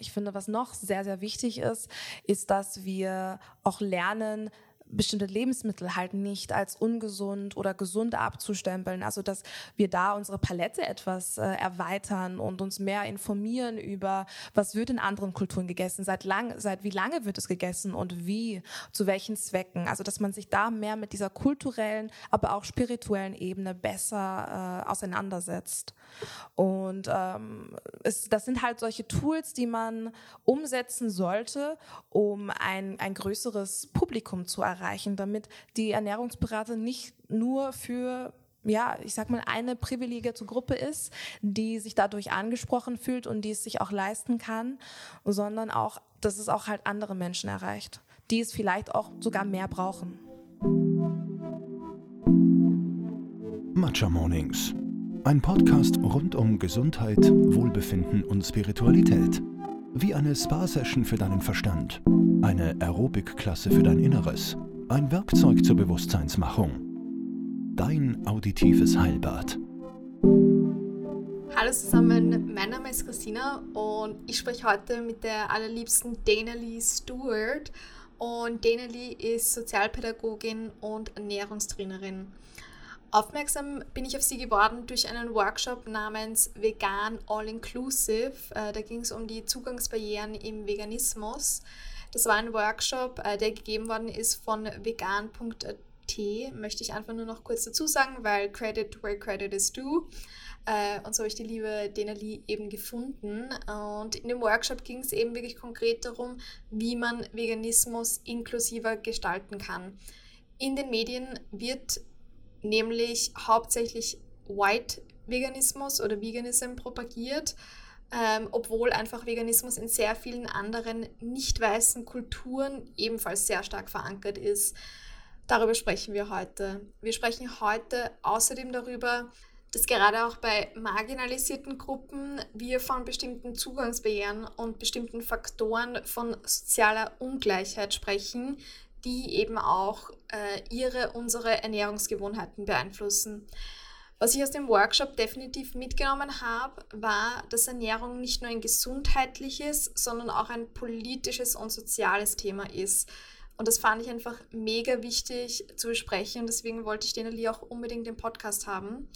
ich finde, was noch sehr, sehr wichtig ist, ist, dass wir auch lernen, bestimmte Lebensmittel halt nicht als ungesund oder gesund abzustempeln. Also dass wir da unsere Palette etwas äh, erweitern und uns mehr informieren über, was wird in anderen Kulturen gegessen, seit lang, seit wie lange wird es gegessen und wie, zu welchen Zwecken. Also dass man sich da mehr mit dieser kulturellen, aber auch spirituellen Ebene besser äh, auseinandersetzt. Und ähm, es, das sind halt solche Tools, die man umsetzen sollte, um ein, ein größeres Publikum zu erreichen erreichen, damit die Ernährungsberater nicht nur für ja, ich sag mal, eine privilegierte Gruppe ist, die sich dadurch angesprochen fühlt und die es sich auch leisten kann, sondern auch, dass es auch halt andere Menschen erreicht, die es vielleicht auch sogar mehr brauchen. Matcha Mornings. Ein Podcast rund um Gesundheit, Wohlbefinden und Spiritualität. Wie eine Spa-Session für deinen Verstand, eine Aerobic-Klasse für dein Inneres ein Werkzeug zur Bewusstseinsmachung. Dein auditives Heilbad. Hallo zusammen, mein Name ist Christina und ich spreche heute mit der allerliebsten Dana Lee Stewart. Und Dana Lee ist Sozialpädagogin und Ernährungstrainerin. Aufmerksam bin ich auf sie geworden durch einen Workshop namens Vegan All Inclusive. Äh, da ging es um die Zugangsbarrieren im Veganismus. Das war ein Workshop, äh, der gegeben worden ist von vegan.at. Möchte ich einfach nur noch kurz dazu sagen, weil Credit where credit is due. Äh, und so habe ich die liebe Denali eben gefunden. Und in dem Workshop ging es eben wirklich konkret darum, wie man Veganismus inklusiver gestalten kann. In den Medien wird nämlich hauptsächlich White Veganismus oder Veganism propagiert ähm, obwohl einfach Veganismus in sehr vielen anderen nicht weißen Kulturen ebenfalls sehr stark verankert ist. Darüber sprechen wir heute. Wir sprechen heute außerdem darüber, dass gerade auch bei marginalisierten Gruppen wir von bestimmten Zugangsbarrieren und bestimmten Faktoren von sozialer Ungleichheit sprechen, die eben auch äh, ihre, unsere Ernährungsgewohnheiten beeinflussen. Was ich aus dem Workshop definitiv mitgenommen habe, war, dass Ernährung nicht nur ein gesundheitliches, sondern auch ein politisches und soziales Thema ist. Und das fand ich einfach mega wichtig zu besprechen und deswegen wollte ich Denali auch unbedingt im Podcast haben.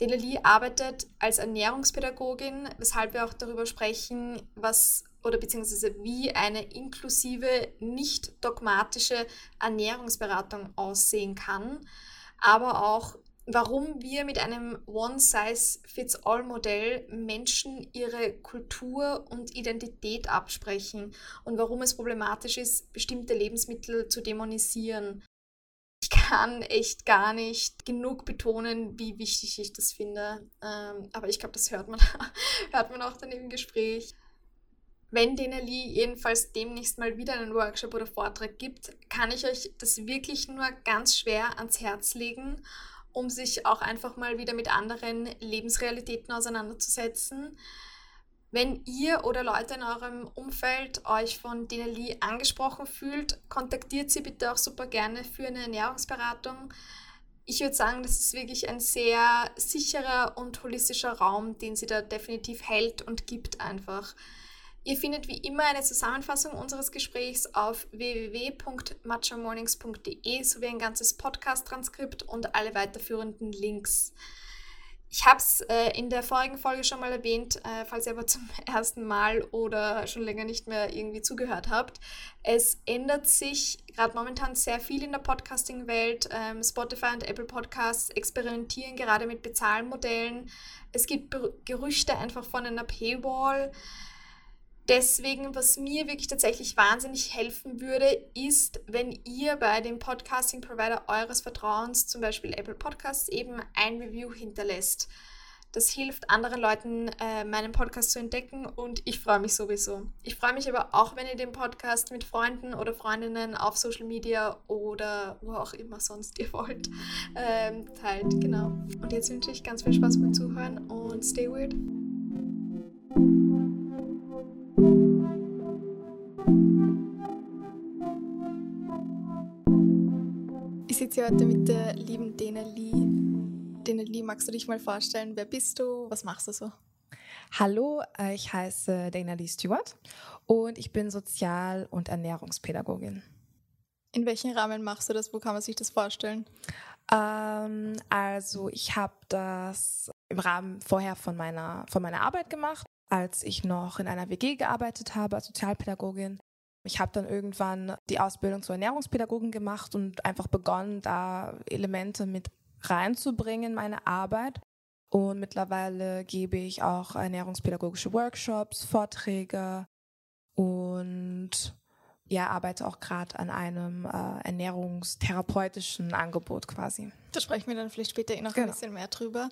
Denali arbeitet als Ernährungspädagogin, weshalb wir auch darüber sprechen, was oder beziehungsweise wie eine inklusive, nicht dogmatische Ernährungsberatung aussehen kann, aber auch warum wir mit einem One-Size-Fits-All-Modell Menschen ihre Kultur und Identität absprechen und warum es problematisch ist, bestimmte Lebensmittel zu dämonisieren. Ich kann echt gar nicht genug betonen, wie wichtig ich das finde. Ähm, aber ich glaube, das hört man, hört man auch dann im Gespräch. Wenn Denali jedenfalls demnächst mal wieder einen Workshop oder Vortrag gibt, kann ich euch das wirklich nur ganz schwer ans Herz legen um sich auch einfach mal wieder mit anderen Lebensrealitäten auseinanderzusetzen. Wenn ihr oder Leute in eurem Umfeld euch von Denali angesprochen fühlt, kontaktiert sie bitte auch super gerne für eine Ernährungsberatung. Ich würde sagen, das ist wirklich ein sehr sicherer und holistischer Raum, den sie da definitiv hält und gibt einfach. Ihr findet wie immer eine Zusammenfassung unseres Gesprächs auf www.matchamornings.de sowie ein ganzes Podcast-Transkript und alle weiterführenden Links. Ich habe es äh, in der vorigen Folge schon mal erwähnt, äh, falls ihr aber zum ersten Mal oder schon länger nicht mehr irgendwie zugehört habt. Es ändert sich gerade momentan sehr viel in der Podcasting-Welt. Ähm, Spotify und Apple Podcasts experimentieren gerade mit Bezahlmodellen. Es gibt Gerüchte einfach von einer Paywall. Deswegen, was mir wirklich tatsächlich wahnsinnig helfen würde, ist, wenn ihr bei dem Podcasting-Provider eures Vertrauens, zum Beispiel Apple Podcasts, eben ein Review hinterlässt. Das hilft anderen Leuten, äh, meinen Podcast zu entdecken und ich freue mich sowieso. Ich freue mich aber auch, wenn ihr den Podcast mit Freunden oder Freundinnen auf Social Media oder wo auch immer sonst ihr wollt, ähm, teilt. Genau. Und jetzt wünsche ich ganz viel Spaß beim Zuhören und stay weird. Sitze hier heute mit der lieben Dena Lee. Dena Lee, magst du dich mal vorstellen? Wer bist du? Was machst du so? Hallo, äh, ich heiße Dana Lee Stewart und ich bin Sozial- und Ernährungspädagogin. In welchem Rahmen machst du das? Wo kann man sich das vorstellen? Ähm, also ich habe das im Rahmen vorher von meiner, von meiner Arbeit gemacht, als ich noch in einer WG gearbeitet habe als Sozialpädagogin. Ich habe dann irgendwann die Ausbildung zur Ernährungspädagogin gemacht und einfach begonnen, da Elemente mit reinzubringen in meine Arbeit. Und mittlerweile gebe ich auch ernährungspädagogische Workshops, Vorträge und ja, arbeite auch gerade an einem äh, ernährungstherapeutischen Angebot quasi. Da sprechen wir dann vielleicht später eh noch genau. ein bisschen mehr drüber.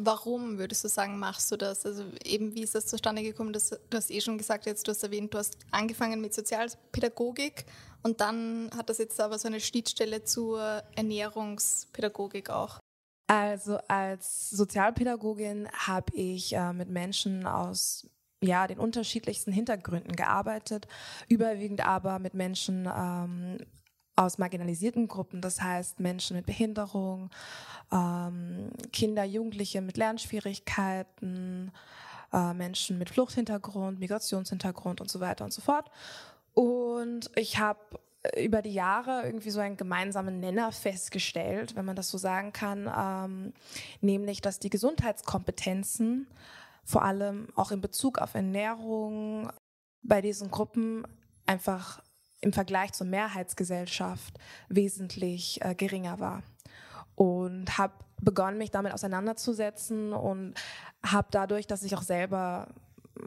Warum würdest du sagen, machst du das? Also eben, wie ist das zustande gekommen? Das, du hast eh schon gesagt, jetzt du hast erwähnt, du hast angefangen mit Sozialpädagogik und dann hat das jetzt aber so eine Schnittstelle zur Ernährungspädagogik auch. Also als Sozialpädagogin habe ich äh, mit Menschen aus ja, den unterschiedlichsten Hintergründen gearbeitet, überwiegend aber mit Menschen ähm, aus marginalisierten Gruppen, das heißt Menschen mit Behinderung, ähm, Kinder, Jugendliche mit Lernschwierigkeiten, äh, Menschen mit Fluchthintergrund, Migrationshintergrund und so weiter und so fort. Und ich habe über die Jahre irgendwie so einen gemeinsamen Nenner festgestellt, wenn man das so sagen kann, ähm, nämlich dass die Gesundheitskompetenzen vor allem auch in Bezug auf Ernährung bei diesen Gruppen einfach im Vergleich zur Mehrheitsgesellschaft wesentlich äh, geringer war. Und habe begonnen, mich damit auseinanderzusetzen und habe dadurch, dass ich auch selber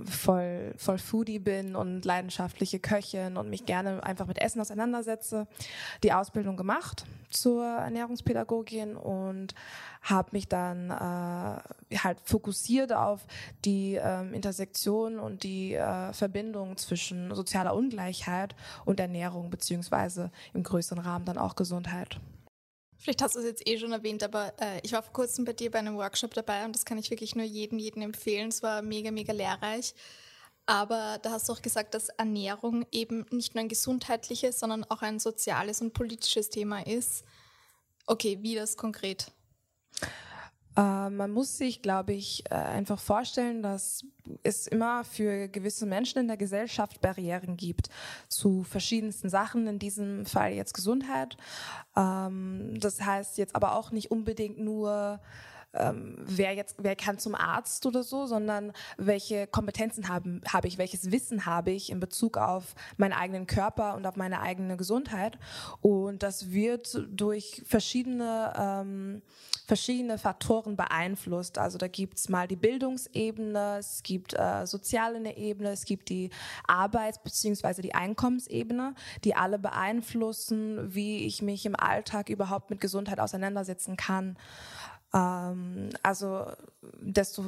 voll, voll Foodie bin und leidenschaftliche Köchin und mich gerne einfach mit Essen auseinandersetze, die Ausbildung gemacht zur Ernährungspädagogin und habe mich dann äh, halt fokussiert auf die ähm, Intersektion und die äh, Verbindung zwischen sozialer Ungleichheit und Ernährung beziehungsweise im größeren Rahmen dann auch Gesundheit. Vielleicht hast du es jetzt eh schon erwähnt, aber äh, ich war vor kurzem bei dir bei einem Workshop dabei und das kann ich wirklich nur jedem, jedem empfehlen. Es war mega, mega lehrreich. Aber da hast du auch gesagt, dass Ernährung eben nicht nur ein gesundheitliches, sondern auch ein soziales und politisches Thema ist. Okay, wie das konkret? Äh, man muss sich, glaube ich, äh, einfach vorstellen, dass es immer für gewisse Menschen in der Gesellschaft Barrieren gibt zu verschiedensten Sachen, in diesem Fall jetzt Gesundheit. Ähm, das heißt jetzt aber auch nicht unbedingt nur ähm, wer jetzt, wer kann zum Arzt oder so, sondern welche Kompetenzen haben, habe ich, welches Wissen habe ich in Bezug auf meinen eigenen Körper und auf meine eigene Gesundheit. Und das wird durch verschiedene, ähm, verschiedene Faktoren beeinflusst. Also da gibt's mal die Bildungsebene, es gibt äh, soziale Ebene, es gibt die Arbeits- bzw. die Einkommensebene, die alle beeinflussen, wie ich mich im Alltag überhaupt mit Gesundheit auseinandersetzen kann. Ähm, also desto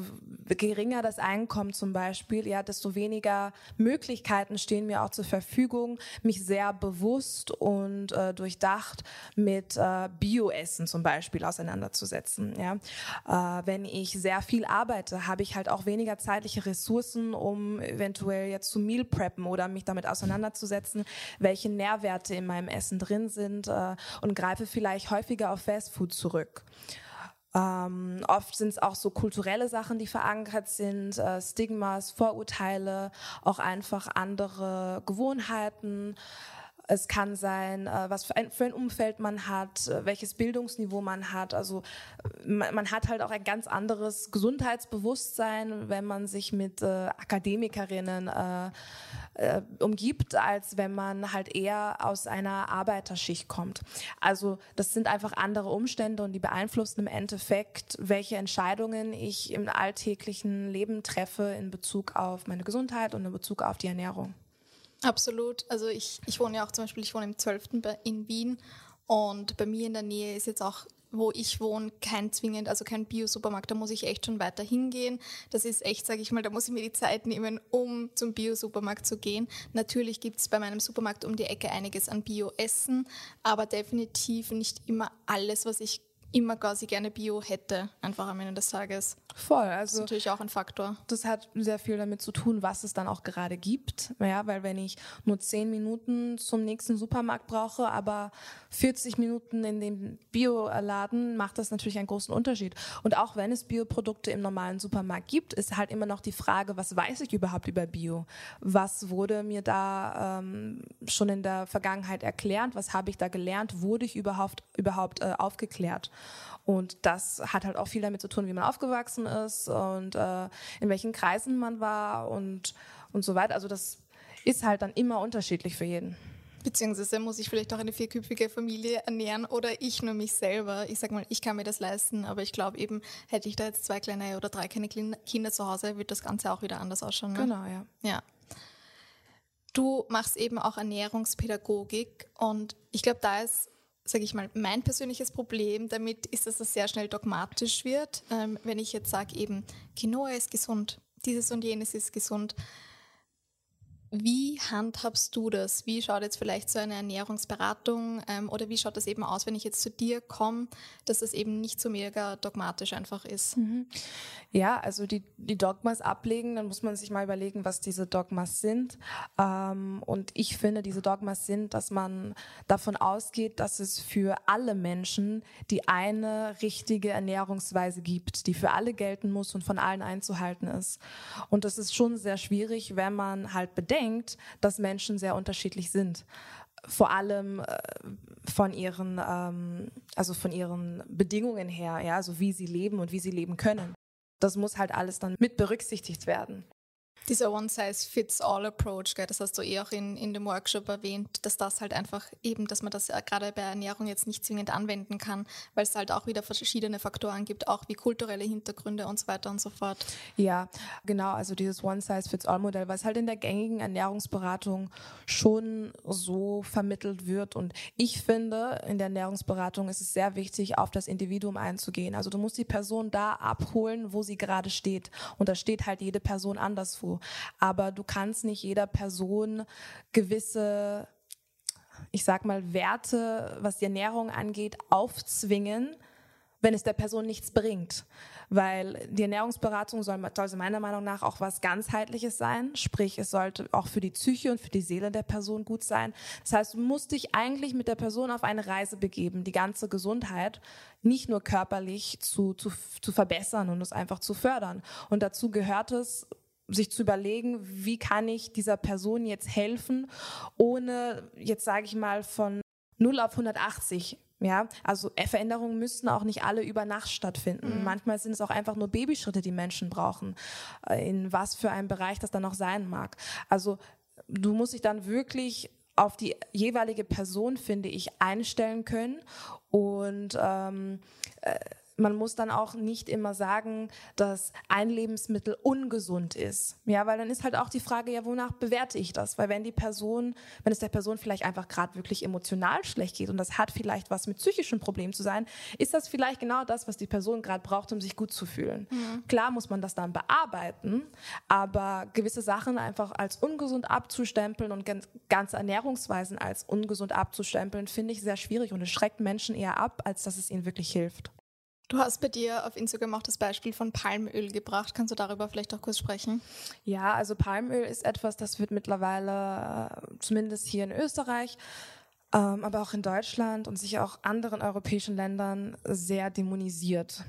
geringer das Einkommen zum Beispiel, ja, desto weniger Möglichkeiten stehen mir auch zur Verfügung, mich sehr bewusst und äh, durchdacht mit äh, Bioessen zum Beispiel auseinanderzusetzen. Ja. Äh, wenn ich sehr viel arbeite, habe ich halt auch weniger zeitliche Ressourcen, um eventuell jetzt zu Meal preppen oder mich damit auseinanderzusetzen, welche Nährwerte in meinem Essen drin sind äh, und greife vielleicht häufiger auf Fastfood zurück. Ähm, oft sind es auch so kulturelle Sachen, die verankert sind, äh, Stigmas, Vorurteile, auch einfach andere Gewohnheiten. Es kann sein, äh, was für ein, für ein Umfeld man hat, äh, welches Bildungsniveau man hat. Also man, man, hat halt auch ein ganz anderes Gesundheitsbewusstsein, wenn man sich mit äh, Akademikerinnen äh, äh, umgibt, als wenn man halt eher aus einer Arbeiterschicht kommt. Also das sind einfach andere Umstände und die beeinflussen im Endeffekt, welche Entscheidungen ich im alltäglichen Leben treffe in Bezug auf meine Gesundheit und in Bezug auf die Ernährung. Absolut. Also ich, ich wohne ja auch zum Beispiel, ich wohne im 12. in Wien und bei mir in der Nähe ist jetzt auch, wo ich wohne, kein zwingend, also kein Bio-Supermarkt. Da muss ich echt schon weiter hingehen. Das ist echt, sage ich mal, da muss ich mir die Zeit nehmen, um zum Bio-Supermarkt zu gehen. Natürlich gibt es bei meinem Supermarkt um die Ecke einiges an Bio-Essen, aber definitiv nicht immer alles, was ich immer quasi gerne Bio hätte, einfach am Ende des Tages. Voll, also das ist natürlich auch ein Faktor. Das hat sehr viel damit zu tun, was es dann auch gerade gibt. Ja, weil wenn ich nur zehn Minuten zum nächsten Supermarkt brauche, aber 40 Minuten in dem Bioladen, macht das natürlich einen großen Unterschied. Und auch wenn es Bioprodukte im normalen Supermarkt gibt, ist halt immer noch die Frage, was weiß ich überhaupt über Bio? Was wurde mir da ähm, schon in der Vergangenheit erklärt? Was habe ich da gelernt? Wurde ich überhaupt überhaupt äh, aufgeklärt? Und das hat halt auch viel damit zu tun, wie man aufgewachsen ist und äh, in welchen Kreisen man war und, und so weiter. Also das ist halt dann immer unterschiedlich für jeden. Beziehungsweise muss ich vielleicht auch eine vierköpfige Familie ernähren oder ich nur mich selber. Ich sag mal, ich kann mir das leisten, aber ich glaube eben, hätte ich da jetzt zwei kleine oder drei kleine Kinder zu Hause, wird das Ganze auch wieder anders ausschauen. Ne? Genau, ja. Ja. Du machst eben auch Ernährungspädagogik und ich glaube, da ist sage ich mal, mein persönliches Problem damit ist, dass es sehr schnell dogmatisch wird. Ähm, wenn ich jetzt sage, eben Quinoa ist gesund, dieses und jenes ist gesund, wie handhabst du das? Wie schaut jetzt vielleicht so eine Ernährungsberatung ähm, oder wie schaut das eben aus, wenn ich jetzt zu dir komme, dass es eben nicht so mega dogmatisch einfach ist? Mhm. Ja, also die, die Dogmas ablegen, dann muss man sich mal überlegen, was diese Dogmas sind. Ähm, und ich finde, diese Dogmas sind, dass man davon ausgeht, dass es für alle Menschen die eine richtige Ernährungsweise gibt, die für alle gelten muss und von allen einzuhalten ist. Und das ist schon sehr schwierig, wenn man halt bedenkt, denkt, dass Menschen sehr unterschiedlich sind. Vor allem äh, von ihren, ähm, also von ihren Bedingungen her, ja, also wie sie leben und wie sie leben können. Das muss halt alles dann mit berücksichtigt werden. Dieser One-Size-Fits-All-Approach, das hast du eh auch in, in dem Workshop erwähnt, dass das halt einfach eben, dass man das gerade bei Ernährung jetzt nicht zwingend anwenden kann, weil es halt auch wieder verschiedene Faktoren gibt, auch wie kulturelle Hintergründe und so weiter und so fort. Ja, genau, also dieses One-Size-Fits-All-Modell, was halt in der gängigen Ernährungsberatung schon so vermittelt wird. Und ich finde, in der Ernährungsberatung ist es sehr wichtig, auf das Individuum einzugehen. Also du musst die Person da abholen, wo sie gerade steht. Und da steht halt jede Person anders vor. Aber du kannst nicht jeder Person gewisse, ich sag mal, Werte, was die Ernährung angeht, aufzwingen, wenn es der Person nichts bringt. Weil die Ernährungsberatung soll, soll meiner Meinung nach auch was ganzheitliches sein. Sprich, es sollte auch für die Psyche und für die Seele der Person gut sein. Das heißt, du musst dich eigentlich mit der Person auf eine Reise begeben, die ganze Gesundheit nicht nur körperlich zu, zu, zu verbessern und es einfach zu fördern. Und dazu gehört es, sich zu überlegen, wie kann ich dieser Person jetzt helfen, ohne jetzt sage ich mal von 0 auf 180 ja, also Veränderungen müssen auch nicht alle über Nacht stattfinden. Mhm. Manchmal sind es auch einfach nur Babyschritte, die Menschen brauchen, äh, in was für einem Bereich das dann auch sein mag. Also du musst dich dann wirklich auf die jeweilige Person, finde ich, einstellen können und ähm, äh, man muss dann auch nicht immer sagen, dass ein Lebensmittel ungesund ist. Ja, weil dann ist halt auch die Frage, ja, wonach bewerte ich das? Weil wenn die Person, wenn es der Person vielleicht einfach gerade wirklich emotional schlecht geht und das hat vielleicht was mit psychischen Problemen zu sein, ist das vielleicht genau das, was die Person gerade braucht, um sich gut zu fühlen. Mhm. Klar muss man das dann bearbeiten, aber gewisse Sachen einfach als ungesund abzustempeln und ganze Ernährungsweisen als ungesund abzustempeln, finde ich sehr schwierig und es schreckt Menschen eher ab, als dass es ihnen wirklich hilft. Du hast bei dir auf Instagram auch das Beispiel von Palmöl gebracht. Kannst du darüber vielleicht auch kurz sprechen? Ja, also Palmöl ist etwas, das wird mittlerweile, äh, zumindest hier in Österreich, ähm, aber auch in Deutschland und sicher auch anderen europäischen Ländern sehr dämonisiert.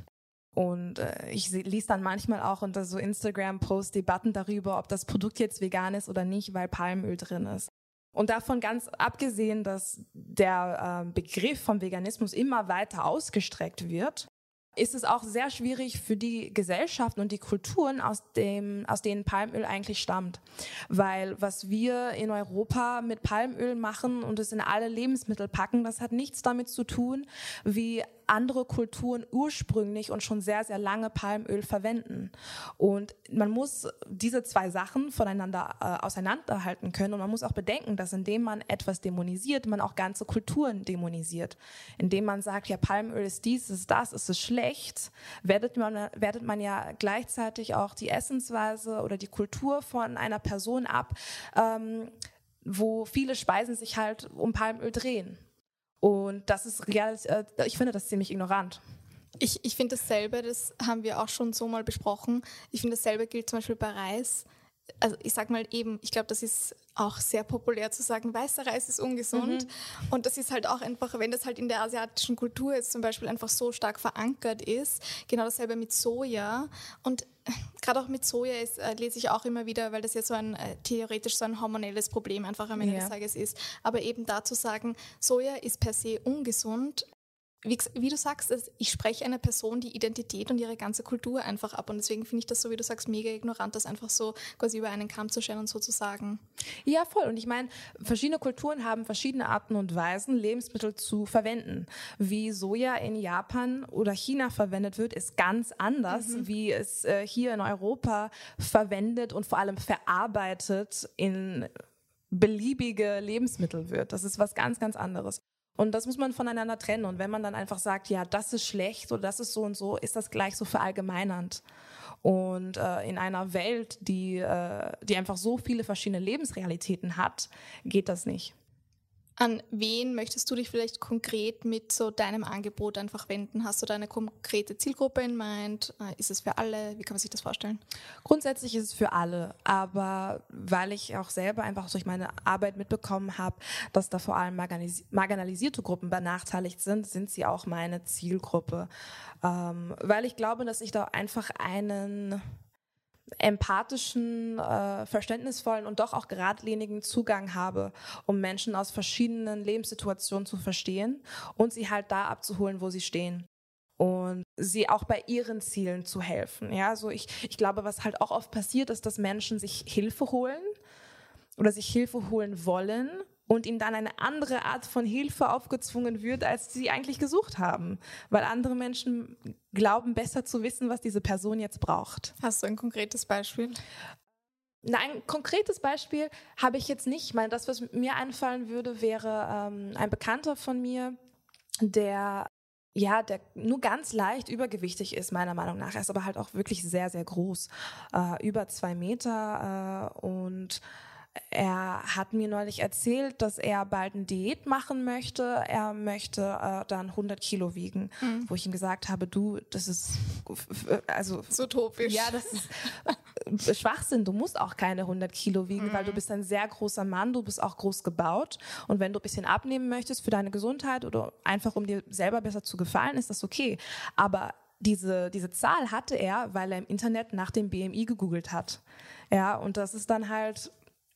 Und äh, ich lese dann manchmal auch unter so Instagram-Posts Debatten darüber, ob das Produkt jetzt vegan ist oder nicht, weil Palmöl drin ist. Und davon ganz abgesehen, dass der äh, Begriff vom Veganismus immer weiter ausgestreckt wird, ist es auch sehr schwierig für die Gesellschaften und die Kulturen, aus, dem, aus denen Palmöl eigentlich stammt. Weil was wir in Europa mit Palmöl machen und es in alle Lebensmittel packen, das hat nichts damit zu tun, wie andere Kulturen ursprünglich und schon sehr, sehr lange Palmöl verwenden. Und man muss diese zwei Sachen voneinander äh, auseinanderhalten können und man muss auch bedenken, dass indem man etwas dämonisiert, man auch ganze Kulturen dämonisiert. Indem man sagt, ja, Palmöl ist dies, ist das, ist es schlecht, wertet man, wertet man ja gleichzeitig auch die Essensweise oder die Kultur von einer Person ab, ähm, wo viele Speisen sich halt um Palmöl drehen. Und das ist real, äh, ich finde das ziemlich ignorant. Ich, ich finde dasselbe, das haben wir auch schon so mal besprochen. Ich finde dasselbe gilt zum Beispiel bei Reis. Also ich sag mal eben, ich glaube, das ist auch sehr populär zu sagen, weißer Reis ist ungesund. Mhm. Und das ist halt auch einfach, wenn das halt in der asiatischen Kultur jetzt zum Beispiel einfach so stark verankert ist, genau dasselbe mit Soja. Und gerade auch mit Soja ist, äh, lese ich auch immer wieder, weil das ja so ein äh, theoretisch so ein hormonelles Problem einfach am Ende ja. des Tages ist. Aber eben dazu sagen, Soja ist per se ungesund, wie, wie, du sagst, ich spreche einer Person die Identität und ihre ganze Kultur einfach ab. Und deswegen finde ich das so, wie du sagst, mega ignorant, das einfach so quasi über einen Kamm zu stellen und so zu sagen. Ja, voll. Und ich meine, verschiedene Kulturen haben verschiedene Arten und Weisen, Lebensmittel zu verwenden. Wie Soja in Japan oder China verwendet wird, ist ganz anders, mhm. wie es äh, hier in Europa verwendet und vor allem verarbeitet in beliebige Lebensmittel wird. Das ist was ganz, ganz anderes. Und das muss man voneinander trennen. Und wenn man dann einfach sagt, ja, das ist schlecht oder das ist so und so, ist das gleich so verallgemeinernd. Und äh, in einer Welt, die, äh, die einfach so viele verschiedene Lebensrealitäten hat, geht das nicht. An wen möchtest du dich vielleicht konkret mit so deinem Angebot einfach wenden? Hast du da eine konkrete Zielgruppe in Mind? Äh, ist es für alle? Wie kann man sich das vorstellen? Grundsätzlich ist es für alle, aber weil ich auch selber einfach durch meine Arbeit mitbekommen habe, dass da vor allem marginalisierte Gruppen benachteiligt sind, sind sie auch meine Zielgruppe. Ähm, weil ich glaube, dass ich da einfach einen empathischen, äh, verständnisvollen und doch auch geradlinigen Zugang habe, um Menschen aus verschiedenen Lebenssituationen zu verstehen und sie halt da abzuholen, wo sie stehen und sie auch bei ihren Zielen zu helfen. Ja, so ich, ich glaube, was halt auch oft passiert, ist, dass Menschen sich Hilfe holen oder sich Hilfe holen wollen und ihnen dann eine andere Art von Hilfe aufgezwungen wird, als sie eigentlich gesucht haben. Weil andere Menschen glauben besser zu wissen, was diese Person jetzt braucht. Hast du ein konkretes Beispiel? Nein, ein konkretes Beispiel habe ich jetzt nicht. Ich meine, das, was mir einfallen würde, wäre ähm, ein Bekannter von mir, der ja, der nur ganz leicht übergewichtig ist, meiner Meinung nach. Er ist aber halt auch wirklich sehr, sehr groß. Äh, über zwei Meter äh, und er hat mir neulich erzählt, dass er bald eine Diät machen möchte. Er möchte äh, dann 100 Kilo wiegen, mhm. wo ich ihm gesagt habe, du, das ist also so topisch. Ja, das ist äh, Schwachsinn. Du musst auch keine 100 Kilo wiegen, mhm. weil du mhm. bist ein sehr großer Mann, du bist auch groß gebaut und wenn du ein bisschen abnehmen möchtest für deine Gesundheit oder einfach um dir selber besser zu gefallen, ist das okay. Aber diese, diese Zahl hatte er, weil er im Internet nach dem BMI gegoogelt hat. Ja, und das ist dann halt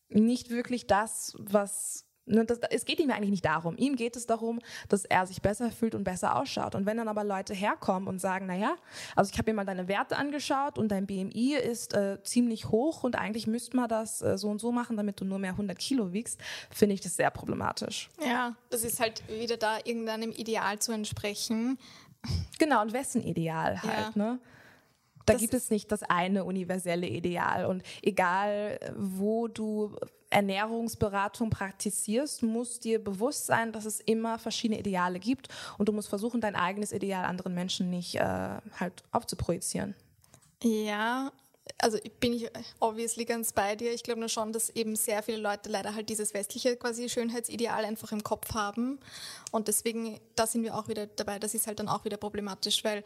nicht wirklich das, was ne, das, es geht ihm eigentlich nicht darum. Ihm geht es darum, dass er sich besser fühlt und besser ausschaut. Und wenn dann aber Leute herkommen und sagen, naja, also ich habe mir mal deine Werte angeschaut und dein BMI ist äh, ziemlich hoch und eigentlich müsste man das äh, so und so machen, damit du nur mehr 100 Kilo wiegst, finde ich das sehr problematisch. Ja, das ist halt wieder da irgendeinem Ideal zu entsprechen. Genau, und wessen Ideal halt, ja. ne? Da gibt es nicht das eine universelle Ideal. Und egal, wo du Ernährungsberatung praktizierst, muss dir bewusst sein, dass es immer verschiedene Ideale gibt und du musst versuchen, dein eigenes Ideal anderen Menschen nicht äh, halt aufzuprojizieren. Ja, also bin ich obviously ganz bei dir. Ich glaube nur schon, dass eben sehr viele Leute leider halt dieses westliche quasi Schönheitsideal einfach im Kopf haben. Und deswegen, da sind wir auch wieder dabei, das ist halt dann auch wieder problematisch, weil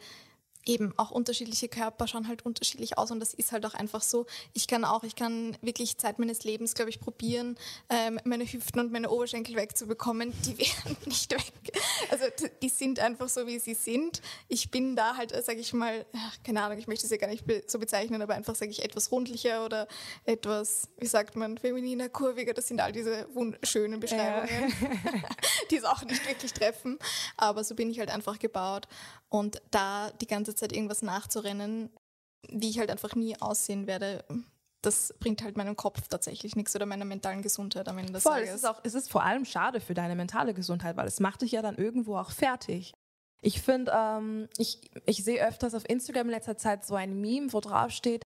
eben auch unterschiedliche Körper schauen halt unterschiedlich aus und das ist halt auch einfach so. Ich kann auch, ich kann wirklich Zeit meines Lebens, glaube ich, probieren, ähm, meine Hüften und meine Oberschenkel wegzubekommen. Die werden nicht weg. Also die sind einfach so, wie sie sind. Ich bin da halt, sage ich mal, keine Ahnung, ich möchte es ja gar nicht so bezeichnen, aber einfach sage ich etwas rundlicher oder etwas, wie sagt man, femininer, kurviger. Das sind all diese wunderschönen Beschreibungen, ja. die es auch nicht wirklich treffen. Aber so bin ich halt einfach gebaut und da die ganze Zeit irgendwas nachzurennen, wie ich halt einfach nie aussehen werde, das bringt halt meinem Kopf tatsächlich nichts oder meiner mentalen Gesundheit am Ende des Voll, Tages. Es ist, auch, es ist vor allem schade für deine mentale Gesundheit, weil es macht dich ja dann irgendwo auch fertig. Ich finde, ähm, ich, ich sehe öfters auf Instagram in letzter Zeit so ein Meme, wo drauf steht,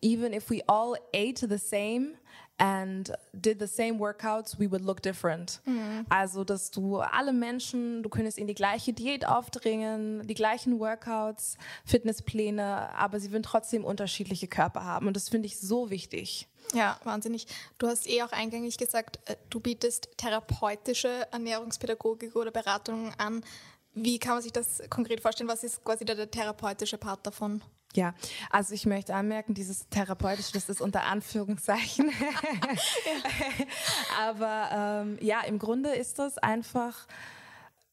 even if we all ate the same, and did the same workouts, we would look different. Mhm. Also, dass du alle Menschen, du könntest ihnen die gleiche Diät aufdringen, die gleichen Workouts, Fitnesspläne, aber sie würden trotzdem unterschiedliche Körper haben. Und das finde ich so wichtig. Ja, wahnsinnig. Du hast eh auch eingängig gesagt, äh, du bietest therapeutische Ernährungspädagogik oder Beratungen an. Wie kann man sich das konkret vorstellen? Was ist quasi der, der therapeutische Part davon? Ja, also ich möchte anmerken, dieses therapeutische, das ist unter Anführungszeichen. Aber ähm, ja, im Grunde ist das einfach,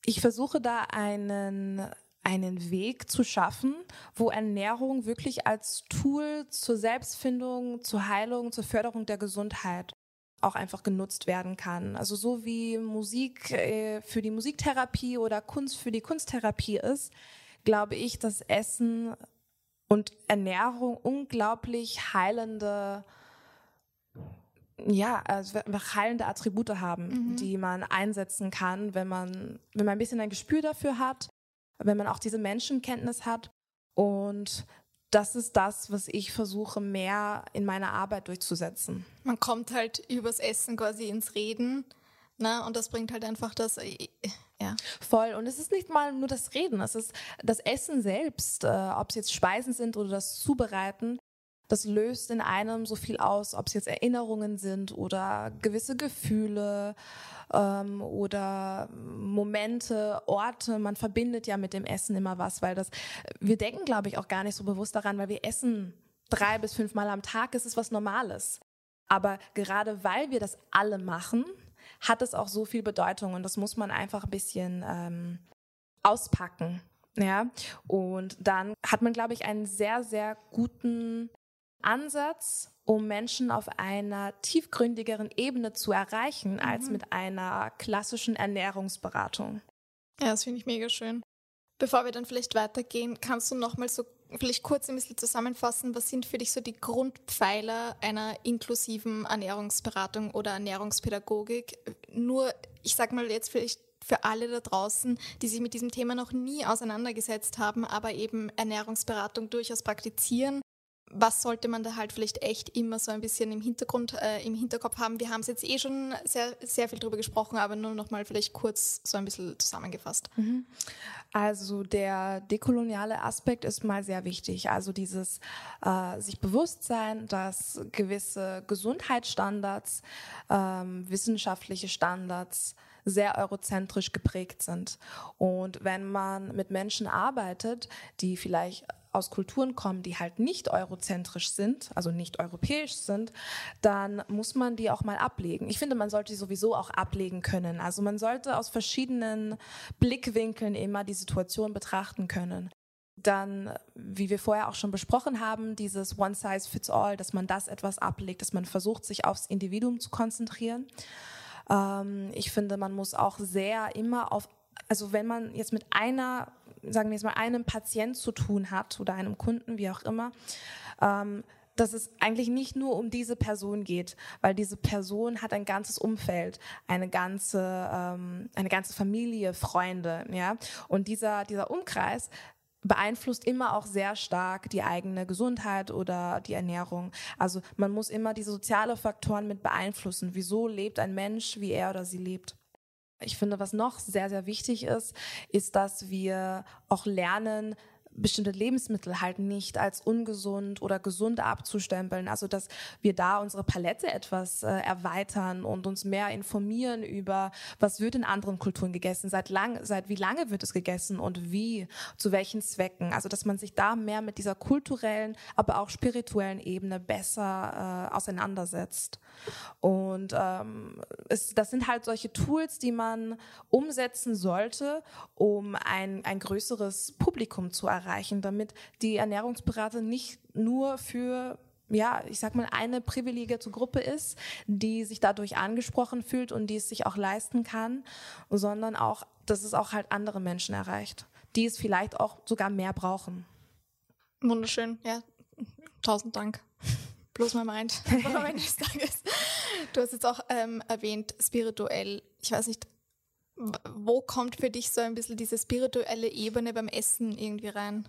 ich versuche da einen einen Weg zu schaffen, wo Ernährung wirklich als Tool zur Selbstfindung, zur Heilung, zur Förderung der Gesundheit auch einfach genutzt werden kann. Also so wie Musik äh, für die Musiktherapie oder Kunst für die Kunsttherapie ist, glaube ich, dass Essen und Ernährung unglaublich heilende ja, also heilende Attribute haben, mhm. die man einsetzen kann, wenn man, wenn man ein bisschen ein Gespür dafür hat, wenn man auch diese Menschenkenntnis hat. Und das ist das, was ich versuche, mehr in meiner Arbeit durchzusetzen. Man kommt halt übers Essen quasi ins Reden. Ne? Und das bringt halt einfach das, äh, ja. Voll. Und es ist nicht mal nur das Reden, es ist das Essen selbst, äh, ob es jetzt Speisen sind oder das Zubereiten. Das löst in einem so viel aus, ob es jetzt Erinnerungen sind oder gewisse Gefühle ähm, oder Momente, Orte. Man verbindet ja mit dem Essen immer was, weil das, wir denken, glaube ich, auch gar nicht so bewusst daran, weil wir essen drei bis fünf Mal am Tag, ist es was Normales. Aber gerade weil wir das alle machen, hat es auch so viel Bedeutung und das muss man einfach ein bisschen ähm, auspacken. Ja, und dann hat man, glaube ich, einen sehr, sehr guten Ansatz, um Menschen auf einer tiefgründigeren Ebene zu erreichen, mhm. als mit einer klassischen Ernährungsberatung. Ja, das finde ich mega schön. Bevor wir dann vielleicht weitergehen, kannst du noch mal so vielleicht kurz ein bisschen zusammenfassen, was sind für dich so die Grundpfeiler einer inklusiven Ernährungsberatung oder Ernährungspädagogik? Nur, ich sag mal jetzt vielleicht für alle da draußen, die sich mit diesem Thema noch nie auseinandergesetzt haben, aber eben Ernährungsberatung durchaus praktizieren was sollte man da halt vielleicht echt immer so ein bisschen im Hintergrund, äh, im Hinterkopf haben? Wir haben es jetzt eh schon sehr, sehr viel drüber gesprochen, aber nur noch mal vielleicht kurz so ein bisschen zusammengefasst. Mhm. Also der dekoloniale Aspekt ist mal sehr wichtig. Also dieses äh, sich bewusst sein, dass gewisse Gesundheitsstandards, ähm, wissenschaftliche Standards sehr eurozentrisch geprägt sind. Und wenn man mit Menschen arbeitet, die vielleicht aus Kulturen kommen, die halt nicht eurozentrisch sind, also nicht europäisch sind, dann muss man die auch mal ablegen. Ich finde, man sollte die sowieso auch ablegen können. Also man sollte aus verschiedenen Blickwinkeln immer die Situation betrachten können. Dann, wie wir vorher auch schon besprochen haben, dieses One Size Fits All, dass man das etwas ablegt, dass man versucht, sich aufs Individuum zu konzentrieren. Ähm, ich finde, man muss auch sehr immer auf, also wenn man jetzt mit einer sagen wir jetzt mal, einem Patient zu tun hat oder einem Kunden, wie auch immer, ähm, dass es eigentlich nicht nur um diese Person geht, weil diese Person hat ein ganzes Umfeld, eine ganze, ähm, eine ganze Familie, Freunde, ja. Und dieser, dieser Umkreis beeinflusst immer auch sehr stark die eigene Gesundheit oder die Ernährung. Also man muss immer diese sozialen Faktoren mit beeinflussen. Wieso lebt ein Mensch, wie er oder sie lebt? Ich finde, was noch sehr, sehr wichtig ist, ist, dass wir auch lernen, bestimmte Lebensmittel halt nicht als ungesund oder gesund abzustempeln. Also dass wir da unsere Palette etwas äh, erweitern und uns mehr informieren über, was wird in anderen Kulturen gegessen, seit lang, seit wie lange wird es gegessen und wie, zu welchen Zwecken. Also dass man sich da mehr mit dieser kulturellen, aber auch spirituellen Ebene besser äh, auseinandersetzt. Und ähm, es, das sind halt solche Tools, die man umsetzen sollte, um ein, ein größeres Publikum zu erreichen erreichen, damit die Ernährungsberater nicht nur für ja, ich sag mal, eine privilegierte Gruppe ist, die sich dadurch angesprochen fühlt und die es sich auch leisten kann, sondern auch, dass es auch halt andere Menschen erreicht, die es vielleicht auch sogar mehr brauchen. Wunderschön, ja. Tausend Dank. Bloß mal meint. du hast jetzt auch ähm, erwähnt, spirituell. Ich weiß nicht, wo kommt für dich so ein bisschen diese spirituelle Ebene beim Essen irgendwie rein?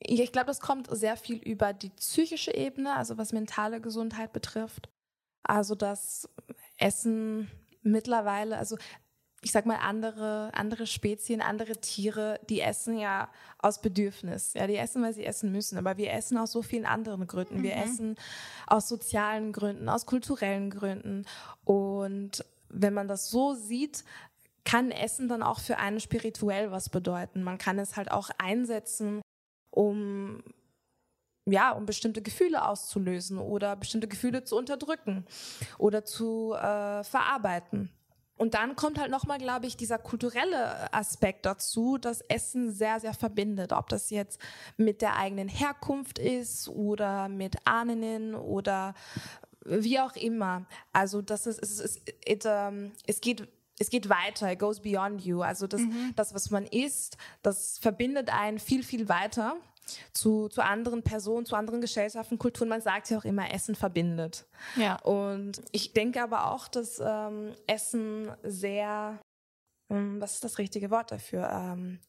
Ich glaube, das kommt sehr viel über die psychische Ebene, also was mentale Gesundheit betrifft. Also das Essen mittlerweile, also ich sag mal, andere, andere Spezien, andere Tiere, die essen ja aus Bedürfnis. Ja, die essen, weil sie essen müssen. Aber wir essen aus so vielen anderen Gründen. Mhm. Wir essen aus sozialen Gründen, aus kulturellen Gründen. Und wenn man das so sieht, kann Essen dann auch für einen spirituell was bedeuten. Man kann es halt auch einsetzen, um ja, um bestimmte Gefühle auszulösen oder bestimmte Gefühle zu unterdrücken oder zu äh, verarbeiten. Und dann kommt halt nochmal, glaube ich, dieser kulturelle Aspekt dazu, dass Essen sehr, sehr verbindet. Ob das jetzt mit der eigenen Herkunft ist oder mit Ahnen oder wie auch immer. Also das ist, es, ist, it, um, ähm, es geht es geht weiter, it goes beyond you. Also das, mhm. das, was man isst, das verbindet einen viel, viel weiter zu, zu anderen Personen, zu anderen Gesellschaften, Kulturen. Man sagt ja auch immer, Essen verbindet. Ja. Und ich denke aber auch, dass ähm, Essen sehr, ähm, was ist das richtige Wort dafür? Ähm,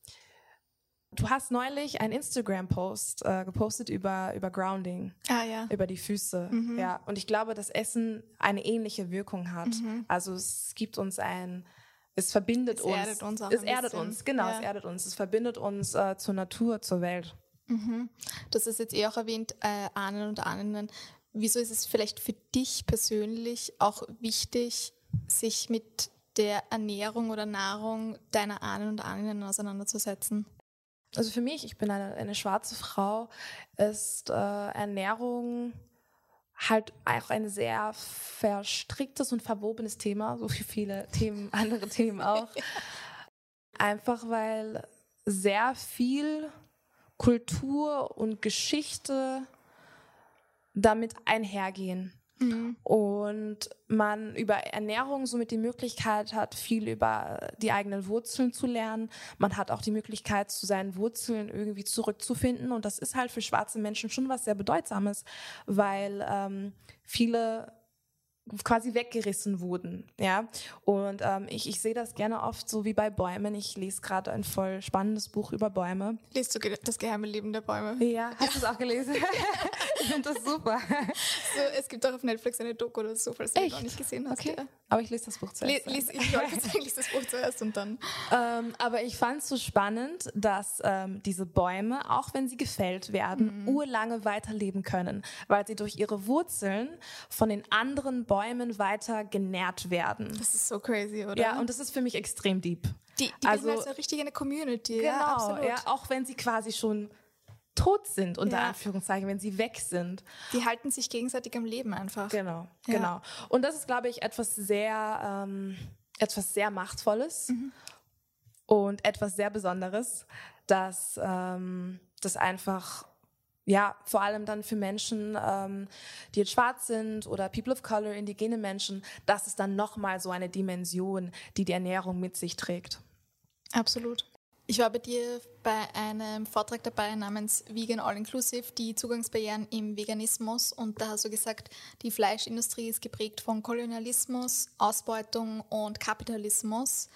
Du hast neulich einen Instagram-Post äh, gepostet über, über Grounding. Ah, ja. Über die Füße. Mhm. Ja. Und ich glaube, dass Essen eine ähnliche Wirkung hat. Mhm. Also es gibt uns ein, es verbindet es uns. Erdet uns auch es erdet bisschen. uns, genau, ja. es erdet uns. Es verbindet uns äh, zur Natur, zur Welt. Mhm. Hast es jetzt eh auch erwähnt, äh, Ahnen und Ahnen. Wieso ist es vielleicht für dich persönlich auch wichtig, sich mit der Ernährung oder Nahrung deiner Ahnen und Ahnen auseinanderzusetzen? Also für mich, ich bin eine, eine schwarze Frau, ist äh, Ernährung halt auch ein sehr verstricktes und verwobenes Thema, so wie viele Themen, andere Themen auch. Einfach weil sehr viel Kultur und Geschichte damit einhergehen. Mhm. Und man über Ernährung somit die Möglichkeit hat, viel über die eigenen Wurzeln zu lernen. Man hat auch die Möglichkeit, zu seinen Wurzeln irgendwie zurückzufinden. Und das ist halt für schwarze Menschen schon was sehr Bedeutsames, weil ähm, viele quasi weggerissen wurden, ja. Und ähm, ich, ich sehe das gerne oft so wie bei Bäumen. Ich lese gerade ein voll spannendes Buch über Bäume. Liest du das geheime Leben der Bäume? Ja, hast du es auch gelesen? ich finde das super. So, es gibt auch auf Netflix eine Doku oder so, falls du Echt? noch nicht gesehen hast. Okay. Ja. Aber ich lese das Buch zuerst. Les, ich wollte eigentlich das Buch zuerst und dann. Ähm, aber ich fand es so spannend, dass ähm, diese Bäume, auch wenn sie gefällt werden, mhm. urlange weiterleben können, weil sie durch ihre Wurzeln von den anderen Bäumen weiter genährt werden. Das ist so crazy, oder? Ja, und das ist für mich extrem deep. Die, die also, als richtig eine Community. Genau, ja, absolut. ja, auch wenn sie quasi schon tot sind, unter ja. Anführungszeichen, wenn sie weg sind. Die halten sich gegenseitig am Leben einfach. Genau, ja. genau. Und das ist, glaube ich, etwas sehr, ähm, etwas sehr Machtvolles mhm. und etwas sehr Besonderes, dass ähm, das einfach ja, vor allem dann für Menschen, ähm, die jetzt schwarz sind oder People of Color, indigene Menschen, das ist dann nochmal so eine Dimension, die die Ernährung mit sich trägt. Absolut. Ich war bei dir bei einem Vortrag dabei namens Vegan All Inclusive, die Zugangsbarrieren im Veganismus. Und da hast du gesagt, die Fleischindustrie ist geprägt von Kolonialismus, Ausbeutung und Kapitalismus.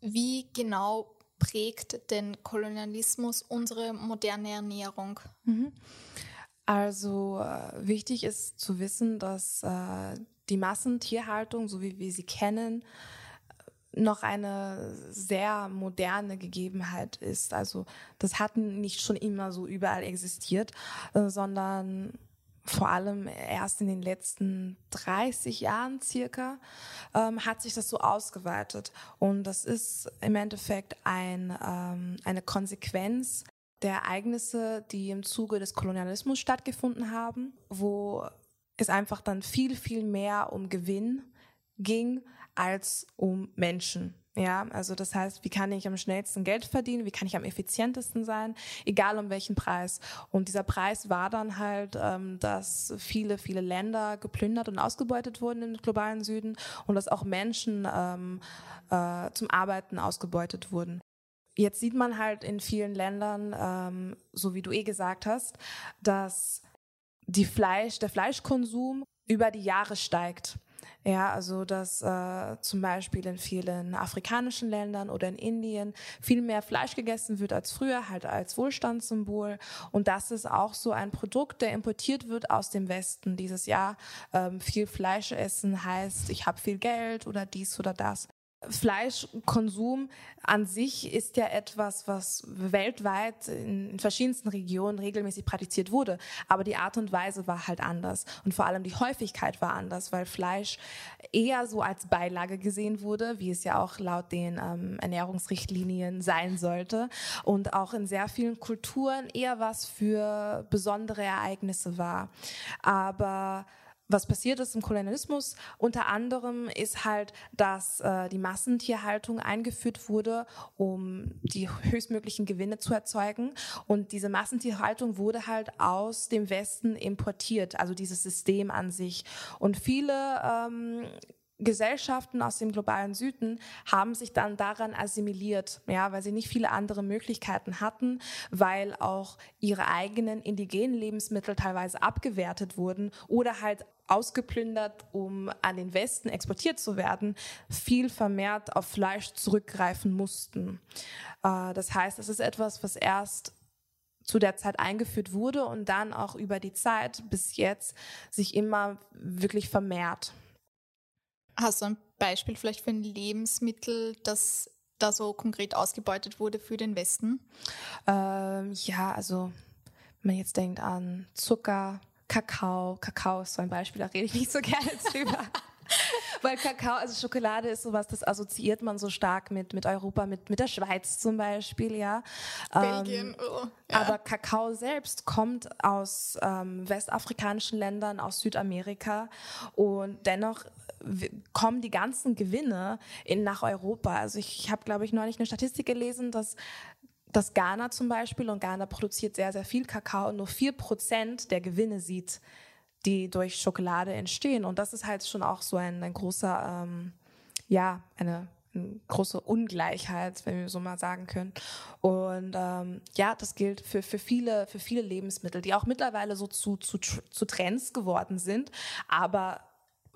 Wie genau prägt denn Kolonialismus unsere moderne Ernährung? Mhm. Also äh, wichtig ist zu wissen, dass äh, die Massentierhaltung, so wie wir sie kennen, noch eine sehr moderne Gegebenheit ist. Also das hat nicht schon immer so überall existiert, äh, sondern vor allem erst in den letzten 30 Jahren circa ähm, hat sich das so ausgeweitet. Und das ist im Endeffekt ein, ähm, eine Konsequenz der Ereignisse, die im Zuge des Kolonialismus stattgefunden haben, wo es einfach dann viel, viel mehr um Gewinn ging als um Menschen. Ja, also das heißt, wie kann ich am schnellsten Geld verdienen? Wie kann ich am effizientesten sein? Egal um welchen Preis. Und dieser Preis war dann halt, ähm, dass viele, viele Länder geplündert und ausgebeutet wurden im globalen Süden und dass auch Menschen ähm, äh, zum Arbeiten ausgebeutet wurden. Jetzt sieht man halt in vielen Ländern, ähm, so wie du eh gesagt hast, dass die Fleisch, der Fleischkonsum über die Jahre steigt. Ja, also dass äh, zum Beispiel in vielen afrikanischen Ländern oder in Indien viel mehr Fleisch gegessen wird als früher, halt als Wohlstandssymbol. Und das ist auch so ein Produkt, der importiert wird aus dem Westen dieses Jahr. Ähm, viel Fleisch essen heißt, ich habe viel Geld oder dies oder das. Fleischkonsum an sich ist ja etwas, was weltweit in verschiedensten Regionen regelmäßig praktiziert wurde. Aber die Art und Weise war halt anders. Und vor allem die Häufigkeit war anders, weil Fleisch eher so als Beilage gesehen wurde, wie es ja auch laut den ähm, Ernährungsrichtlinien sein sollte. Und auch in sehr vielen Kulturen eher was für besondere Ereignisse war. Aber was passiert ist im Kolonialismus unter anderem ist halt, dass äh, die Massentierhaltung eingeführt wurde, um die höchstmöglichen Gewinne zu erzeugen. Und diese Massentierhaltung wurde halt aus dem Westen importiert, also dieses System an sich. Und viele ähm, Gesellschaften aus dem globalen Süden haben sich dann daran assimiliert, ja, weil sie nicht viele andere Möglichkeiten hatten, weil auch ihre eigenen indigenen Lebensmittel teilweise abgewertet wurden oder halt ausgeplündert, um an den Westen exportiert zu werden, viel vermehrt auf Fleisch zurückgreifen mussten. Äh, das heißt, es ist etwas, was erst zu der Zeit eingeführt wurde und dann auch über die Zeit bis jetzt sich immer wirklich vermehrt. Hast du ein Beispiel vielleicht für ein Lebensmittel, das da so konkret ausgebeutet wurde für den Westen? Ähm, ja, also wenn man jetzt denkt an Zucker, Kakao. Kakao ist so ein Beispiel, da rede ich nicht so gerne drüber. Weil Kakao, also Schokolade ist sowas, das assoziiert man so stark mit, mit Europa, mit, mit der Schweiz zum Beispiel, ja. Belgien, ähm, oh, ja. Aber Kakao selbst kommt aus ähm, westafrikanischen Ländern, aus Südamerika und dennoch kommen die ganzen Gewinne in, nach Europa. Also ich, ich habe, glaube ich, neulich eine Statistik gelesen, dass dass Ghana zum Beispiel, und Ghana produziert sehr, sehr viel Kakao, nur vier Prozent der Gewinne sieht, die durch Schokolade entstehen. Und das ist halt schon auch so ein, ein großer, ähm, ja, eine, eine, große Ungleichheit, wenn wir so mal sagen können. Und ähm, ja, das gilt für, für, viele, für viele Lebensmittel, die auch mittlerweile so zu, zu, zu Trends geworden sind, aber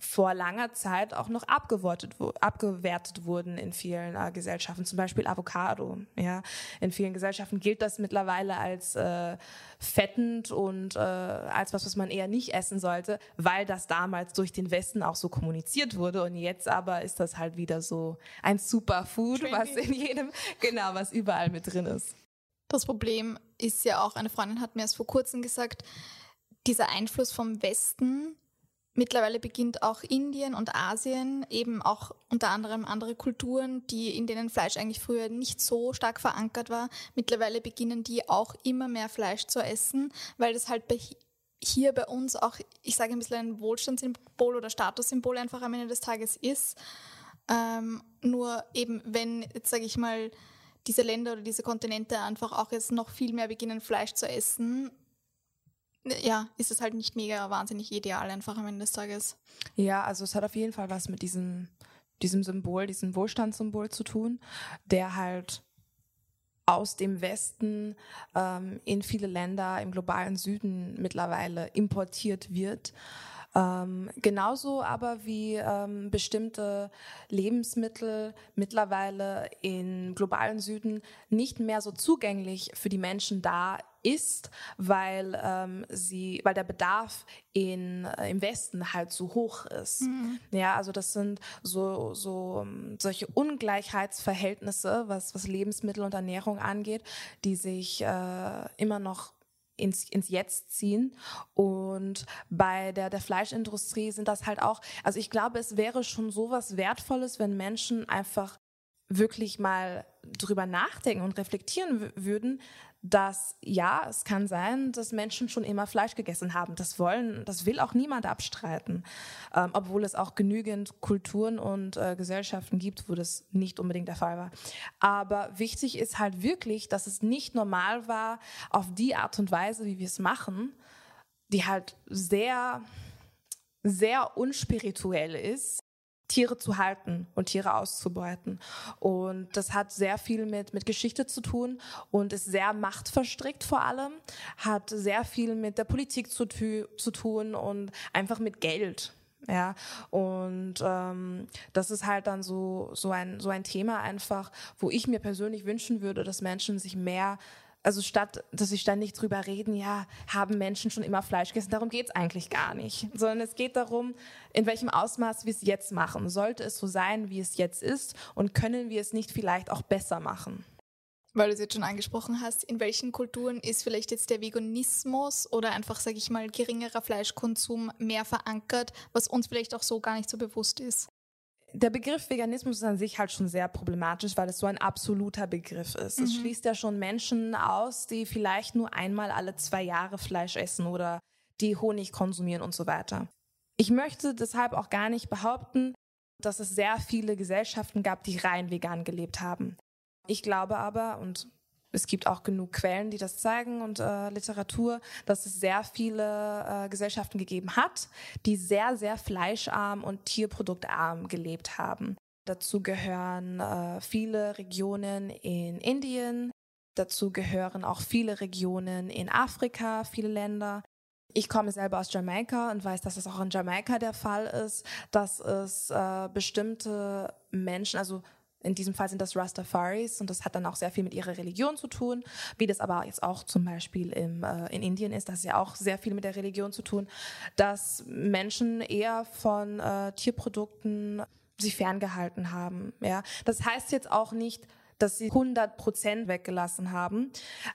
vor langer Zeit auch noch abgewertet, abgewertet wurden in vielen äh, Gesellschaften, zum Beispiel Avocado. Ja, in vielen Gesellschaften gilt das mittlerweile als äh, fettend und äh, als was, was man eher nicht essen sollte, weil das damals durch den Westen auch so kommuniziert wurde. Und jetzt aber ist das halt wieder so ein Superfood, Trendy. was in jedem, genau, was überall mit drin ist. Das Problem ist ja auch, eine Freundin hat mir erst vor kurzem gesagt, dieser Einfluss vom Westen Mittlerweile beginnt auch Indien und Asien, eben auch unter anderem andere Kulturen, die, in denen Fleisch eigentlich früher nicht so stark verankert war. Mittlerweile beginnen die auch immer mehr Fleisch zu essen, weil das halt bei, hier bei uns auch, ich sage ein bisschen ein Wohlstandssymbol oder Statussymbol einfach am Ende des Tages ist. Ähm, nur eben, wenn, jetzt sage ich mal, diese Länder oder diese Kontinente einfach auch jetzt noch viel mehr beginnen, Fleisch zu essen, ja, ist es halt nicht mega wahnsinnig ideal einfach am Ende des Tages. Ja, also es hat auf jeden Fall was mit diesem, diesem Symbol, diesem Wohlstandssymbol zu tun, der halt aus dem Westen ähm, in viele Länder im globalen Süden mittlerweile importiert wird. Ähm, genauso aber wie ähm, bestimmte Lebensmittel mittlerweile im globalen Süden nicht mehr so zugänglich für die Menschen da ist, weil ähm, sie, weil der Bedarf in, äh, im Westen halt so hoch ist. Mhm. Ja, also das sind so, so um, solche Ungleichheitsverhältnisse, was, was Lebensmittel und Ernährung angeht, die sich äh, immer noch ins, ins Jetzt ziehen. Und bei der, der Fleischindustrie sind das halt auch, also ich glaube, es wäre schon so was Wertvolles, wenn Menschen einfach wirklich mal drüber nachdenken und reflektieren würden, dass ja, es kann sein, dass Menschen schon immer Fleisch gegessen haben. Das wollen, das will auch niemand abstreiten, ähm, obwohl es auch genügend Kulturen und äh, Gesellschaften gibt, wo das nicht unbedingt der Fall war. Aber wichtig ist halt wirklich, dass es nicht normal war, auf die Art und Weise, wie wir es machen, die halt sehr, sehr unspirituell ist, Tiere zu halten und Tiere auszubeuten. Und das hat sehr viel mit, mit Geschichte zu tun und ist sehr machtverstrickt vor allem, hat sehr viel mit der Politik zu, zu tun und einfach mit Geld. Ja, und ähm, das ist halt dann so, so, ein, so ein Thema einfach, wo ich mir persönlich wünschen würde, dass Menschen sich mehr also statt, dass sie ständig drüber reden, ja, haben Menschen schon immer Fleisch gegessen, darum geht es eigentlich gar nicht. Sondern es geht darum, in welchem Ausmaß wir es jetzt machen. Sollte es so sein, wie es jetzt ist und können wir es nicht vielleicht auch besser machen? Weil du es jetzt schon angesprochen hast, in welchen Kulturen ist vielleicht jetzt der Veganismus oder einfach, sage ich mal, geringerer Fleischkonsum mehr verankert, was uns vielleicht auch so gar nicht so bewusst ist? Der Begriff Veganismus ist an sich halt schon sehr problematisch, weil es so ein absoluter Begriff ist. Mhm. Es schließt ja schon Menschen aus, die vielleicht nur einmal alle zwei Jahre Fleisch essen oder die Honig konsumieren und so weiter. Ich möchte deshalb auch gar nicht behaupten, dass es sehr viele Gesellschaften gab, die rein vegan gelebt haben. Ich glaube aber, und es gibt auch genug Quellen, die das zeigen und äh, Literatur, dass es sehr viele äh, Gesellschaften gegeben hat, die sehr, sehr fleischarm und tierproduktarm gelebt haben. Dazu gehören äh, viele Regionen in Indien, dazu gehören auch viele Regionen in Afrika, viele Länder. Ich komme selber aus Jamaika und weiß, dass es auch in Jamaika der Fall ist, dass es äh, bestimmte Menschen, also in diesem Fall sind das Rastafaris und das hat dann auch sehr viel mit ihrer Religion zu tun, wie das aber jetzt auch zum Beispiel im, äh, in Indien ist, das ist ja auch sehr viel mit der Religion zu tun, dass Menschen eher von äh, Tierprodukten sich ferngehalten haben. Ja, das heißt jetzt auch nicht, dass sie 100 Prozent weggelassen haben.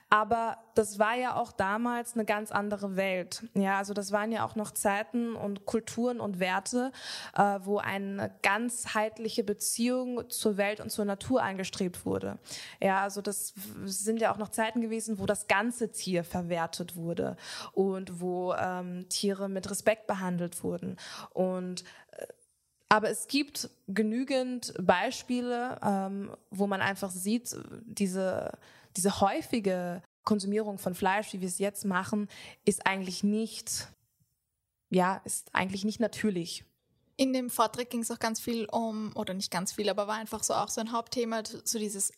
Aber das war ja auch damals eine ganz andere Welt. Ja, also das waren ja auch noch Zeiten und Kulturen und Werte, äh, wo eine ganzheitliche Beziehung zur Welt und zur Natur angestrebt wurde. Ja, also das sind ja auch noch Zeiten gewesen, wo das ganze Tier verwertet wurde und wo ähm, Tiere mit Respekt behandelt wurden. Und aber es gibt genügend Beispiele, ähm, wo man einfach sieht, diese, diese häufige Konsumierung von Fleisch, wie wir es jetzt machen, ist eigentlich nicht, ja, ist eigentlich nicht natürlich. In dem Vortrag ging es auch ganz viel um, oder nicht ganz viel, aber war einfach so auch so ein Hauptthema, so dieses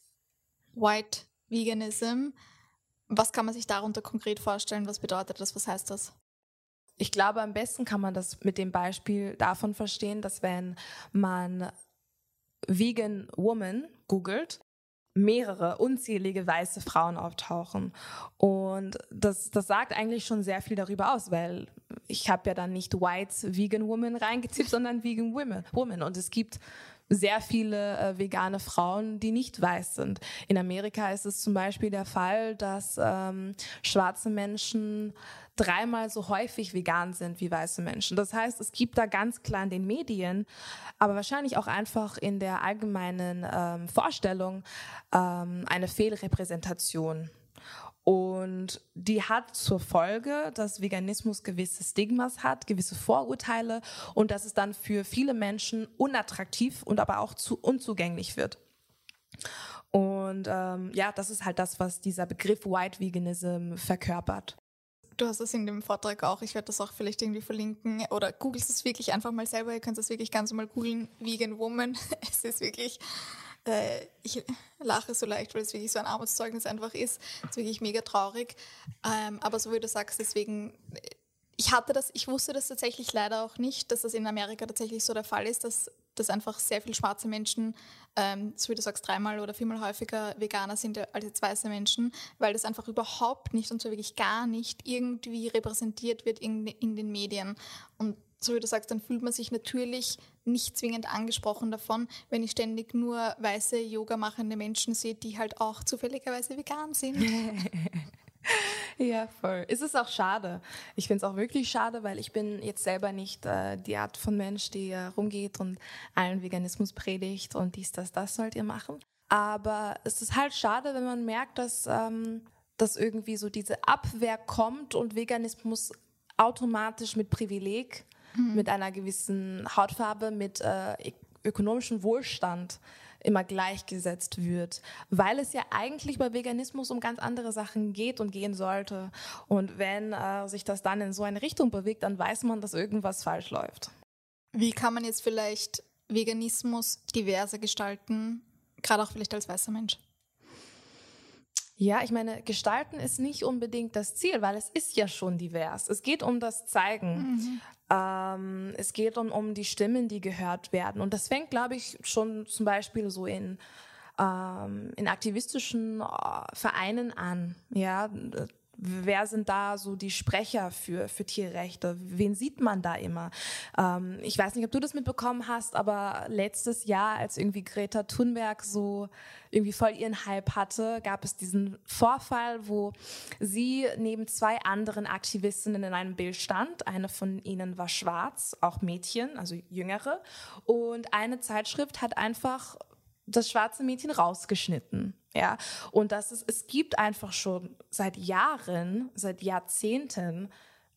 White Veganism. Was kann man sich darunter konkret vorstellen? Was bedeutet das? Was heißt das? Ich glaube, am besten kann man das mit dem Beispiel davon verstehen, dass wenn man Vegan Woman googelt, mehrere, unzählige weiße Frauen auftauchen. Und das, das sagt eigentlich schon sehr viel darüber aus, weil ich habe ja dann nicht White Vegan Woman reingetippt, sondern Vegan Women. Woman. Und es gibt sehr viele äh, vegane Frauen, die nicht weiß sind. In Amerika ist es zum Beispiel der Fall, dass ähm, schwarze Menschen dreimal so häufig vegan sind wie weiße Menschen. Das heißt, es gibt da ganz klar in den Medien, aber wahrscheinlich auch einfach in der allgemeinen ähm, Vorstellung ähm, eine Fehlrepräsentation. Und die hat zur Folge, dass Veganismus gewisse Stigmas hat, gewisse Vorurteile und dass es dann für viele Menschen unattraktiv und aber auch zu unzugänglich wird. Und ähm, ja, das ist halt das, was dieser Begriff White Veganism verkörpert. Du hast es in dem Vortrag auch, ich werde das auch vielleicht irgendwie verlinken oder googelst es wirklich einfach mal selber, ihr könnt es wirklich ganz normal googeln, Vegan Woman. Es ist wirklich, äh, ich lache so leicht, weil es wirklich so ein Armutszeugnis einfach ist. Es ist wirklich mega traurig. Ähm, aber so wie du sagst, deswegen, ich hatte das, ich wusste das tatsächlich leider auch nicht, dass das in Amerika tatsächlich so der Fall ist, dass dass einfach sehr viele schwarze Menschen, ähm, so wie du sagst, dreimal oder viermal häufiger Veganer sind als jetzt weiße Menschen, weil das einfach überhaupt nicht und so wirklich gar nicht irgendwie repräsentiert wird in, in den Medien. Und so wie du sagst, dann fühlt man sich natürlich nicht zwingend angesprochen davon, wenn ich ständig nur weiße Yoga machende Menschen sehe, die halt auch zufälligerweise vegan sind. Ja, voll. Es ist auch schade. Ich finde es auch wirklich schade, weil ich bin jetzt selber nicht äh, die Art von Mensch, die äh, rumgeht und allen Veganismus predigt und dies, das, das sollt ihr machen. Aber es ist halt schade, wenn man merkt, dass, ähm, dass irgendwie so diese Abwehr kommt und Veganismus automatisch mit Privileg, mhm. mit einer gewissen Hautfarbe, mit äh, ökonomischem Wohlstand immer gleichgesetzt wird, weil es ja eigentlich bei Veganismus um ganz andere Sachen geht und gehen sollte. Und wenn äh, sich das dann in so eine Richtung bewegt, dann weiß man, dass irgendwas falsch läuft. Wie kann man jetzt vielleicht Veganismus diverser gestalten, gerade auch vielleicht als weißer Mensch? Ja, ich meine, gestalten ist nicht unbedingt das Ziel, weil es ist ja schon divers. Es geht um das Zeigen. Mhm. Ähm, es geht um, um die Stimmen, die gehört werden. Und das fängt, glaube ich, schon zum Beispiel so in ähm, in aktivistischen äh, Vereinen an. Ja, wer sind da so die Sprecher für, für Tierrechte? Wen sieht man da immer? Ähm, ich weiß nicht, ob du das mitbekommen hast, aber letztes Jahr, als irgendwie Greta Thunberg so irgendwie voll ihren Hype hatte, gab es diesen Vorfall, wo sie neben zwei anderen Aktivistinnen in einem Bild stand. Eine von ihnen war schwarz, auch Mädchen, also jüngere. Und eine Zeitschrift hat einfach das schwarze Mädchen rausgeschnitten. Ja, und das ist, es gibt einfach schon seit Jahren, seit Jahrzehnten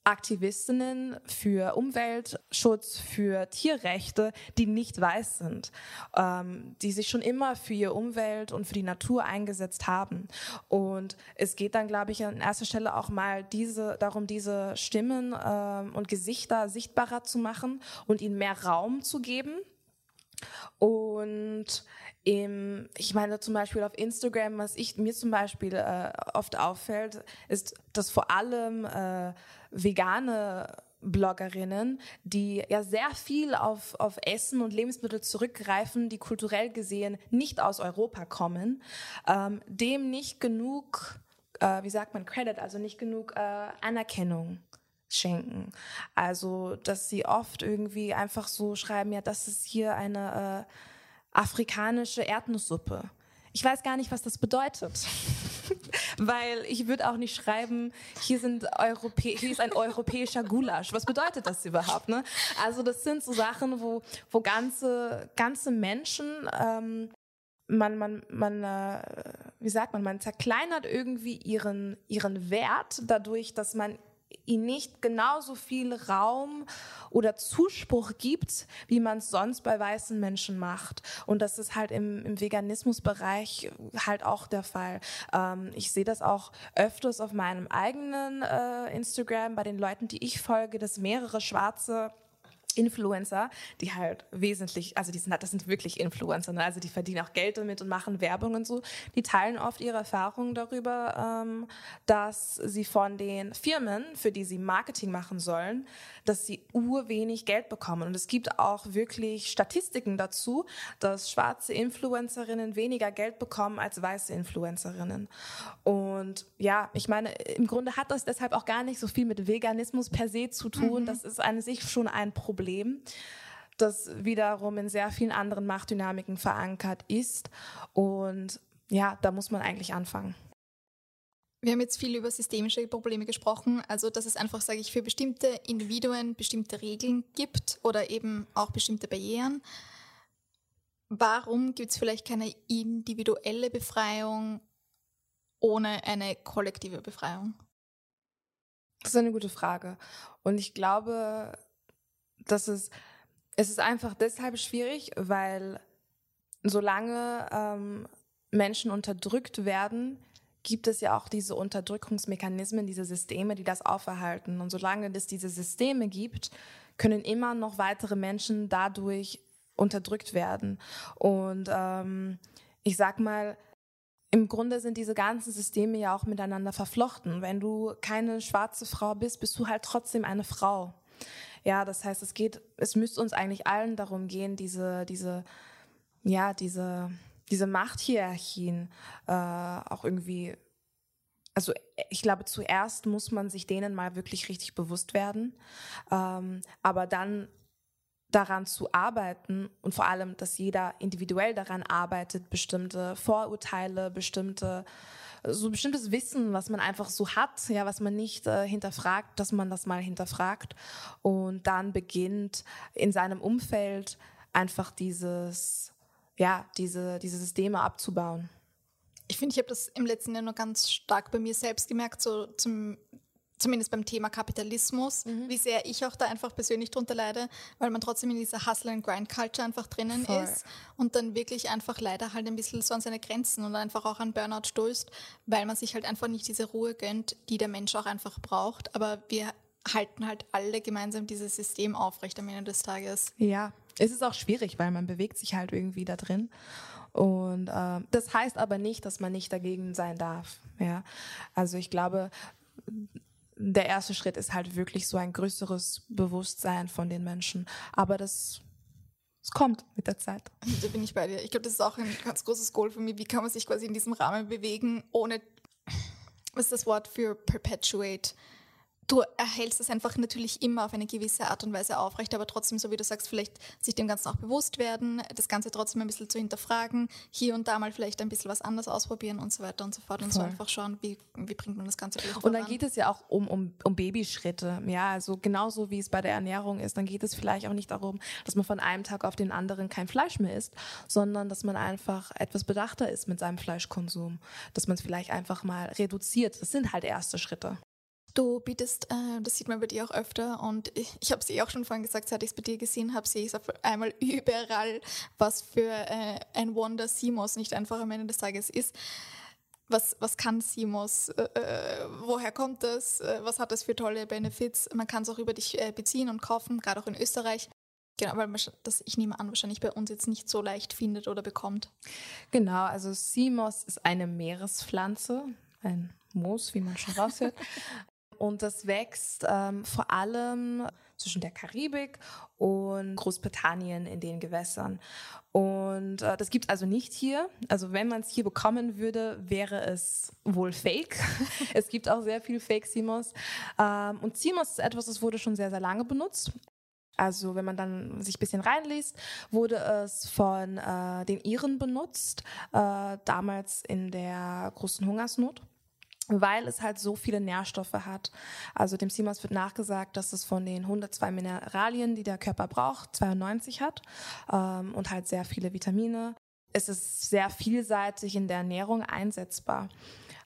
Aktivistinnen für Umweltschutz, für Tierrechte, die nicht weiß sind, ähm, die sich schon immer für ihre Umwelt und für die Natur eingesetzt haben. Und es geht dann, glaube ich, an erster Stelle auch mal diese, darum, diese Stimmen ähm, und Gesichter sichtbarer zu machen und ihnen mehr Raum zu geben. Und im, ich meine zum Beispiel auf Instagram, was ich mir zum Beispiel äh, oft auffällt, ist, dass vor allem äh, vegane Bloggerinnen, die ja sehr viel auf, auf Essen und Lebensmittel zurückgreifen, die kulturell gesehen nicht aus Europa kommen, ähm, dem nicht genug, äh, wie sagt man, Credit, also nicht genug äh, Anerkennung schenken. Also, dass sie oft irgendwie einfach so schreiben, ja, das ist hier eine äh, afrikanische Erdnusssuppe. Ich weiß gar nicht, was das bedeutet. Weil ich würde auch nicht schreiben, hier, sind Europä hier ist ein europäischer Gulasch. Was bedeutet das überhaupt? Ne? Also das sind so Sachen, wo, wo ganze, ganze Menschen, ähm, man, man, man äh, wie sagt man, man zerkleinert irgendwie ihren, ihren Wert dadurch, dass man ihnen nicht genauso viel Raum oder Zuspruch gibt, wie man es sonst bei weißen Menschen macht. Und das ist halt im, im Veganismusbereich halt auch der Fall. Ähm, ich sehe das auch öfters auf meinem eigenen äh, Instagram bei den Leuten, die ich folge, dass mehrere schwarze Influencer, die halt wesentlich, also die sind, das sind wirklich Influencer, ne? also die verdienen auch Geld damit und machen Werbung und so. Die teilen oft ihre Erfahrungen darüber, ähm, dass sie von den Firmen, für die sie Marketing machen sollen, dass sie urwenig Geld bekommen. Und es gibt auch wirklich Statistiken dazu, dass schwarze Influencerinnen weniger Geld bekommen als weiße Influencerinnen. Und ja, ich meine, im Grunde hat das deshalb auch gar nicht so viel mit Veganismus per se zu tun. Mhm. Das ist an sich schon ein Problem das wiederum in sehr vielen anderen Machtdynamiken verankert ist. Und ja, da muss man eigentlich anfangen. Wir haben jetzt viel über systemische Probleme gesprochen, also dass es einfach, sage ich, für bestimmte Individuen bestimmte Regeln gibt oder eben auch bestimmte Barrieren. Warum gibt es vielleicht keine individuelle Befreiung ohne eine kollektive Befreiung? Das ist eine gute Frage. Und ich glaube, dass es, es ist einfach deshalb schwierig, weil solange ähm, Menschen unterdrückt werden, gibt es ja auch diese Unterdrückungsmechanismen, diese Systeme, die das auferhalten. Und solange es diese Systeme gibt, können immer noch weitere Menschen dadurch unterdrückt werden. Und ähm, ich sag mal, im Grunde sind diese ganzen Systeme ja auch miteinander verflochten. Wenn du keine schwarze Frau bist, bist du halt trotzdem eine Frau. Ja, das heißt, es geht, es müsste uns eigentlich allen darum gehen, diese, diese, ja, diese diese Machthierarchien äh, auch irgendwie, also ich glaube, zuerst muss man sich denen mal wirklich richtig bewusst werden, ähm, aber dann daran zu arbeiten und vor allem, dass jeder individuell daran arbeitet, bestimmte Vorurteile, bestimmte so bestimmtes Wissen, was man einfach so hat, ja, was man nicht äh, hinterfragt, dass man das mal hinterfragt und dann beginnt in seinem Umfeld einfach dieses ja, diese, diese Systeme abzubauen. Ich finde, ich habe das im letzten Jahr nur ganz stark bei mir selbst gemerkt, so zum, zumindest beim Thema Kapitalismus, mhm. wie sehr ich auch da einfach persönlich drunter leide, weil man trotzdem in dieser Hustle-and-Grind-Culture einfach drinnen Voll. ist und dann wirklich einfach leider halt ein bisschen so an seine Grenzen und einfach auch an Burnout stößt, weil man sich halt einfach nicht diese Ruhe gönnt, die der Mensch auch einfach braucht. Aber wir halten halt alle gemeinsam dieses System aufrecht am Ende des Tages. Ja, es ist auch schwierig, weil man bewegt sich halt irgendwie da drin. Und äh, das heißt aber nicht, dass man nicht dagegen sein darf. Ja, also ich glaube, der erste Schritt ist halt wirklich so ein größeres Bewusstsein von den Menschen. Aber das es kommt mit der Zeit. Da bin ich bei dir. Ich glaube, das ist auch ein ganz großes Goal für mich. Wie kann man sich quasi in diesem Rahmen bewegen, ohne, was ist das Wort für perpetuate? Du erhältst es einfach natürlich immer auf eine gewisse Art und Weise aufrecht, aber trotzdem, so wie du sagst, vielleicht sich dem Ganzen auch bewusst werden, das Ganze trotzdem ein bisschen zu hinterfragen, hier und da mal vielleicht ein bisschen was anderes ausprobieren und so weiter und so fort und Voll. so einfach schauen, wie, wie bringt man das Ganze vielleicht Und dann an. geht es ja auch um, um, um Babyschritte, ja, also genauso wie es bei der Ernährung ist, dann geht es vielleicht auch nicht darum, dass man von einem Tag auf den anderen kein Fleisch mehr isst, sondern dass man einfach etwas bedachter ist mit seinem Fleischkonsum, dass man es vielleicht einfach mal reduziert. Das sind halt erste Schritte. Du bietest, äh, das sieht man bei dir auch öfter und ich, ich habe es eh auch schon vorhin gesagt, seit ich es bei dir gesehen habe, sehe ich es auf einmal überall, was für äh, ein Wonder Simos nicht einfach am Ende des Tages ist. Was, was kann Simos? Äh, äh, woher kommt das? Äh, was hat das für tolle Benefits? Man kann es auch über dich äh, beziehen und kaufen, gerade auch in Österreich. Genau, weil man das, ich nehme an, wahrscheinlich bei uns jetzt nicht so leicht findet oder bekommt. Genau, also Simos ist eine Meerespflanze, ein Moos, wie man schon raushört. Und das wächst ähm, vor allem zwischen der Karibik und Großbritannien in den Gewässern. Und äh, das gibt es also nicht hier. Also wenn man es hier bekommen würde, wäre es wohl fake. es gibt auch sehr viel Fake Simos. Ähm, und Simos ist etwas, das wurde schon sehr, sehr lange benutzt. Also wenn man dann sich ein bisschen reinliest, wurde es von äh, den Iren benutzt, äh, damals in der großen Hungersnot weil es halt so viele Nährstoffe hat. Also dem CMOS wird nachgesagt, dass es von den 102 Mineralien, die der Körper braucht, 92 hat ähm, und halt sehr viele Vitamine. Es ist sehr vielseitig in der Ernährung einsetzbar.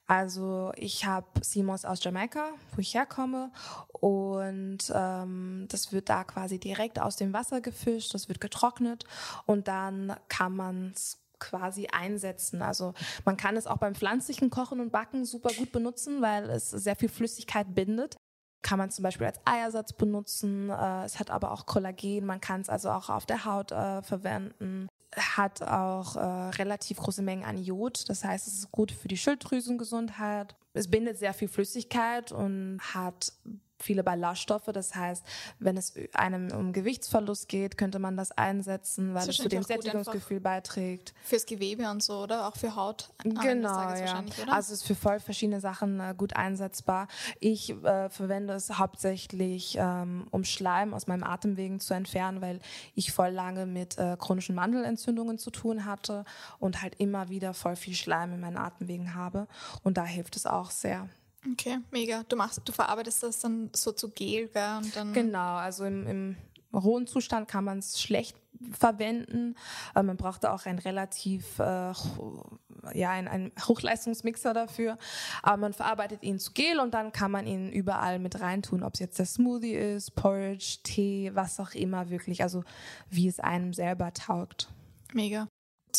Also ich habe Simos aus Jamaika, wo ich herkomme, und ähm, das wird da quasi direkt aus dem Wasser gefischt, das wird getrocknet und dann kann man es quasi einsetzen. Also man kann es auch beim pflanzlichen Kochen und Backen super gut benutzen, weil es sehr viel Flüssigkeit bindet. Kann man zum Beispiel als Eiersatz benutzen. Äh, es hat aber auch Kollagen. Man kann es also auch auf der Haut äh, verwenden. Hat auch äh, relativ große Mengen an Jod. Das heißt, es ist gut für die Schilddrüsengesundheit. Es bindet sehr viel Flüssigkeit und hat viele Ballaststoffe. Das heißt, wenn es einem um Gewichtsverlust geht, könnte man das einsetzen, weil es zu dem Sättigungsgefühl beiträgt. Fürs Gewebe und so, oder? Auch für Haut. Genau, ja. Also es ist für voll verschiedene Sachen äh, gut einsetzbar. Ich äh, verwende es hauptsächlich, ähm, um Schleim aus meinem Atemwegen zu entfernen, weil ich voll lange mit äh, chronischen Mandelentzündungen zu tun hatte und halt immer wieder voll viel Schleim in meinen Atemwegen habe. Und da hilft es auch sehr. Okay, mega. Du machst, du verarbeitest das dann so zu Gel, gell? Und dann genau, also im, im rohen Zustand kann man es schlecht verwenden. Aber man braucht auch ein relativ, äh, ja, ein, ein Hochleistungsmixer dafür. Aber man verarbeitet ihn zu Gel und dann kann man ihn überall mit reintun, ob es jetzt der Smoothie ist, Porridge, Tee, was auch immer wirklich, also wie es einem selber taugt. Mega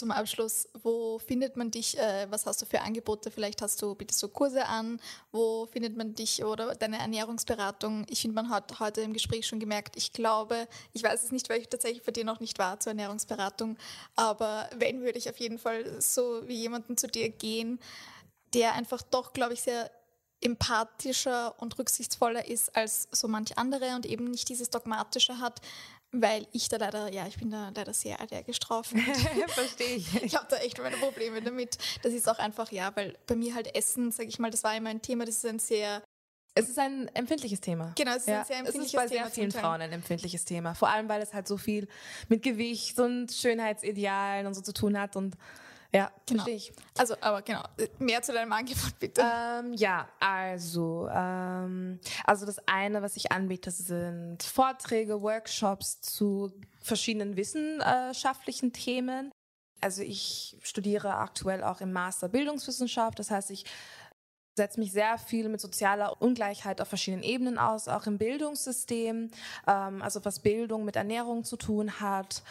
zum Abschluss, wo findet man dich? Äh, was hast du für Angebote? Vielleicht hast du, bietest du Kurse an? Wo findet man dich oder deine Ernährungsberatung? Ich finde, man hat heute im Gespräch schon gemerkt, ich glaube, ich weiß es nicht, weil ich tatsächlich bei dir noch nicht war zur Ernährungsberatung, aber wenn, würde ich auf jeden Fall so wie jemanden zu dir gehen, der einfach doch, glaube ich, sehr empathischer und rücksichtsvoller ist als so manch andere und eben nicht dieses Dogmatische hat, weil ich da leider, ja, ich bin da leider sehr allergisch drauf. Verstehe ich. Ich habe da echt meine Probleme damit. Das ist auch einfach, ja, weil bei mir halt Essen, sage ich mal, das war immer ein Thema, das ist ein sehr es ist ein empfindliches Thema. Genau, es ist ja, ein sehr empfindliches Thema. Es ist bei Thema sehr vielen Frauen ein empfindliches Thema. Vor allem, weil es halt so viel mit Gewicht und Schönheitsidealen und so zu tun hat und ja, genau. verstehe ich. Also, aber genau, mehr zu deinem Angebot bitte. Ähm, ja, also, ähm, also das eine, was ich anbiete, sind Vorträge, Workshops zu verschiedenen wissenschaftlichen Themen. Also ich studiere aktuell auch im Master Bildungswissenschaft, das heißt, ich setze mich sehr viel mit sozialer Ungleichheit auf verschiedenen Ebenen aus, auch im Bildungssystem, ähm, also was Bildung mit Ernährung zu tun hat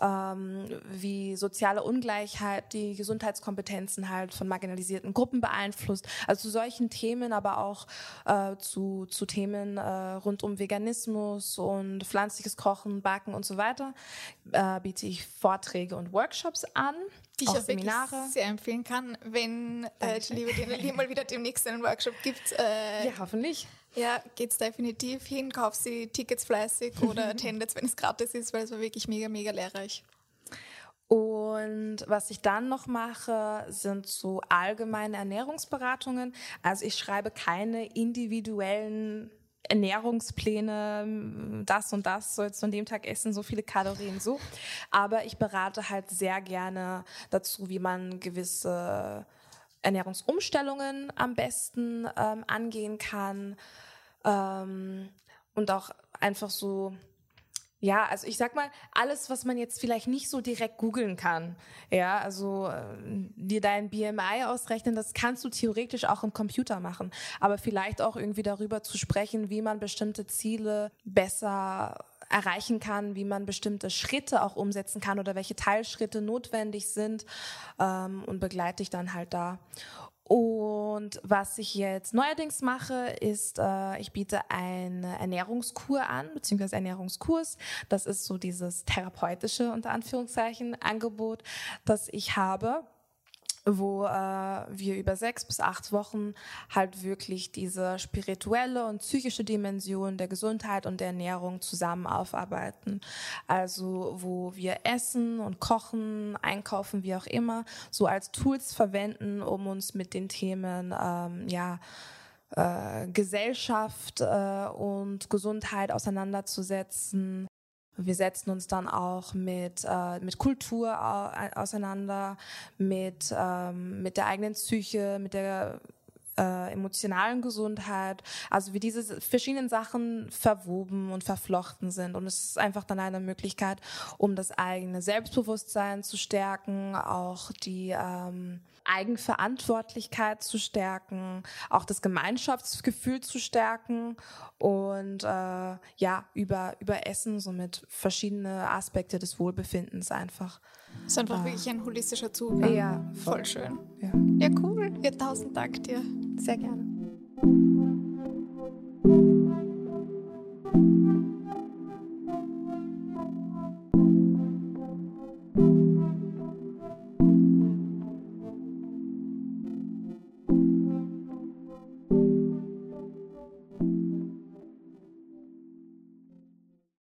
ähm, wie soziale Ungleichheit die Gesundheitskompetenzen halt von marginalisierten Gruppen beeinflusst. Also zu solchen Themen, aber auch äh, zu, zu Themen äh, rund um Veganismus und pflanzliches Kochen, Backen und so weiter äh, biete ich Vorträge und Workshops an. Die ich auch, auch Seminare. sehr empfehlen kann, wenn äh, die liebe Dina mal wieder demnächst einen Workshop gibt. Äh, ja, hoffentlich Ja, geht's definitiv hin. Kauf sie Tickets fleißig oder attendet, wenn es gratis ist, weil es war wirklich mega, mega lehrreich. Und was ich dann noch mache, sind so allgemeine Ernährungsberatungen. Also ich schreibe keine individuellen Ernährungspläne, das und das sollst du an dem Tag essen, so viele Kalorien, so. Aber ich berate halt sehr gerne dazu, wie man gewisse Ernährungsumstellungen am besten ähm, angehen kann ähm, und auch einfach so ja, also ich sag mal, alles, was man jetzt vielleicht nicht so direkt googeln kann, ja, also äh, dir dein BMI ausrechnen, das kannst du theoretisch auch im Computer machen, aber vielleicht auch irgendwie darüber zu sprechen, wie man bestimmte Ziele besser erreichen kann, wie man bestimmte Schritte auch umsetzen kann oder welche Teilschritte notwendig sind ähm, und begleite dich dann halt da. Und was ich jetzt neuerdings mache, ist, äh, ich biete eine Ernährungskur an, beziehungsweise Ernährungskurs. Das ist so dieses therapeutische, unter Anführungszeichen, Angebot, das ich habe wo äh, wir über sechs bis acht Wochen halt wirklich diese spirituelle und psychische Dimension der Gesundheit und der Ernährung zusammen aufarbeiten. Also wo wir essen und kochen, einkaufen, wie auch immer, so als Tools verwenden, um uns mit den Themen ähm, ja äh, Gesellschaft äh, und Gesundheit auseinanderzusetzen wir setzen uns dann auch mit, äh, mit Kultur auseinander, mit, ähm, mit der eigenen Psyche, mit der äh, emotionalen Gesundheit, also wie diese verschiedenen Sachen verwoben und verflochten sind. Und es ist einfach dann eine Möglichkeit, um das eigene Selbstbewusstsein zu stärken, auch die ähm, Eigenverantwortlichkeit zu stärken, auch das Gemeinschaftsgefühl zu stärken und äh, ja, über, über Essen somit verschiedene Aspekte des Wohlbefindens einfach. Das ist einfach äh, wirklich ein holistischer Zugang. Ja, voll, voll schön. Ja. ja, cool. Ja, tausend Dank dir. Sehr gerne.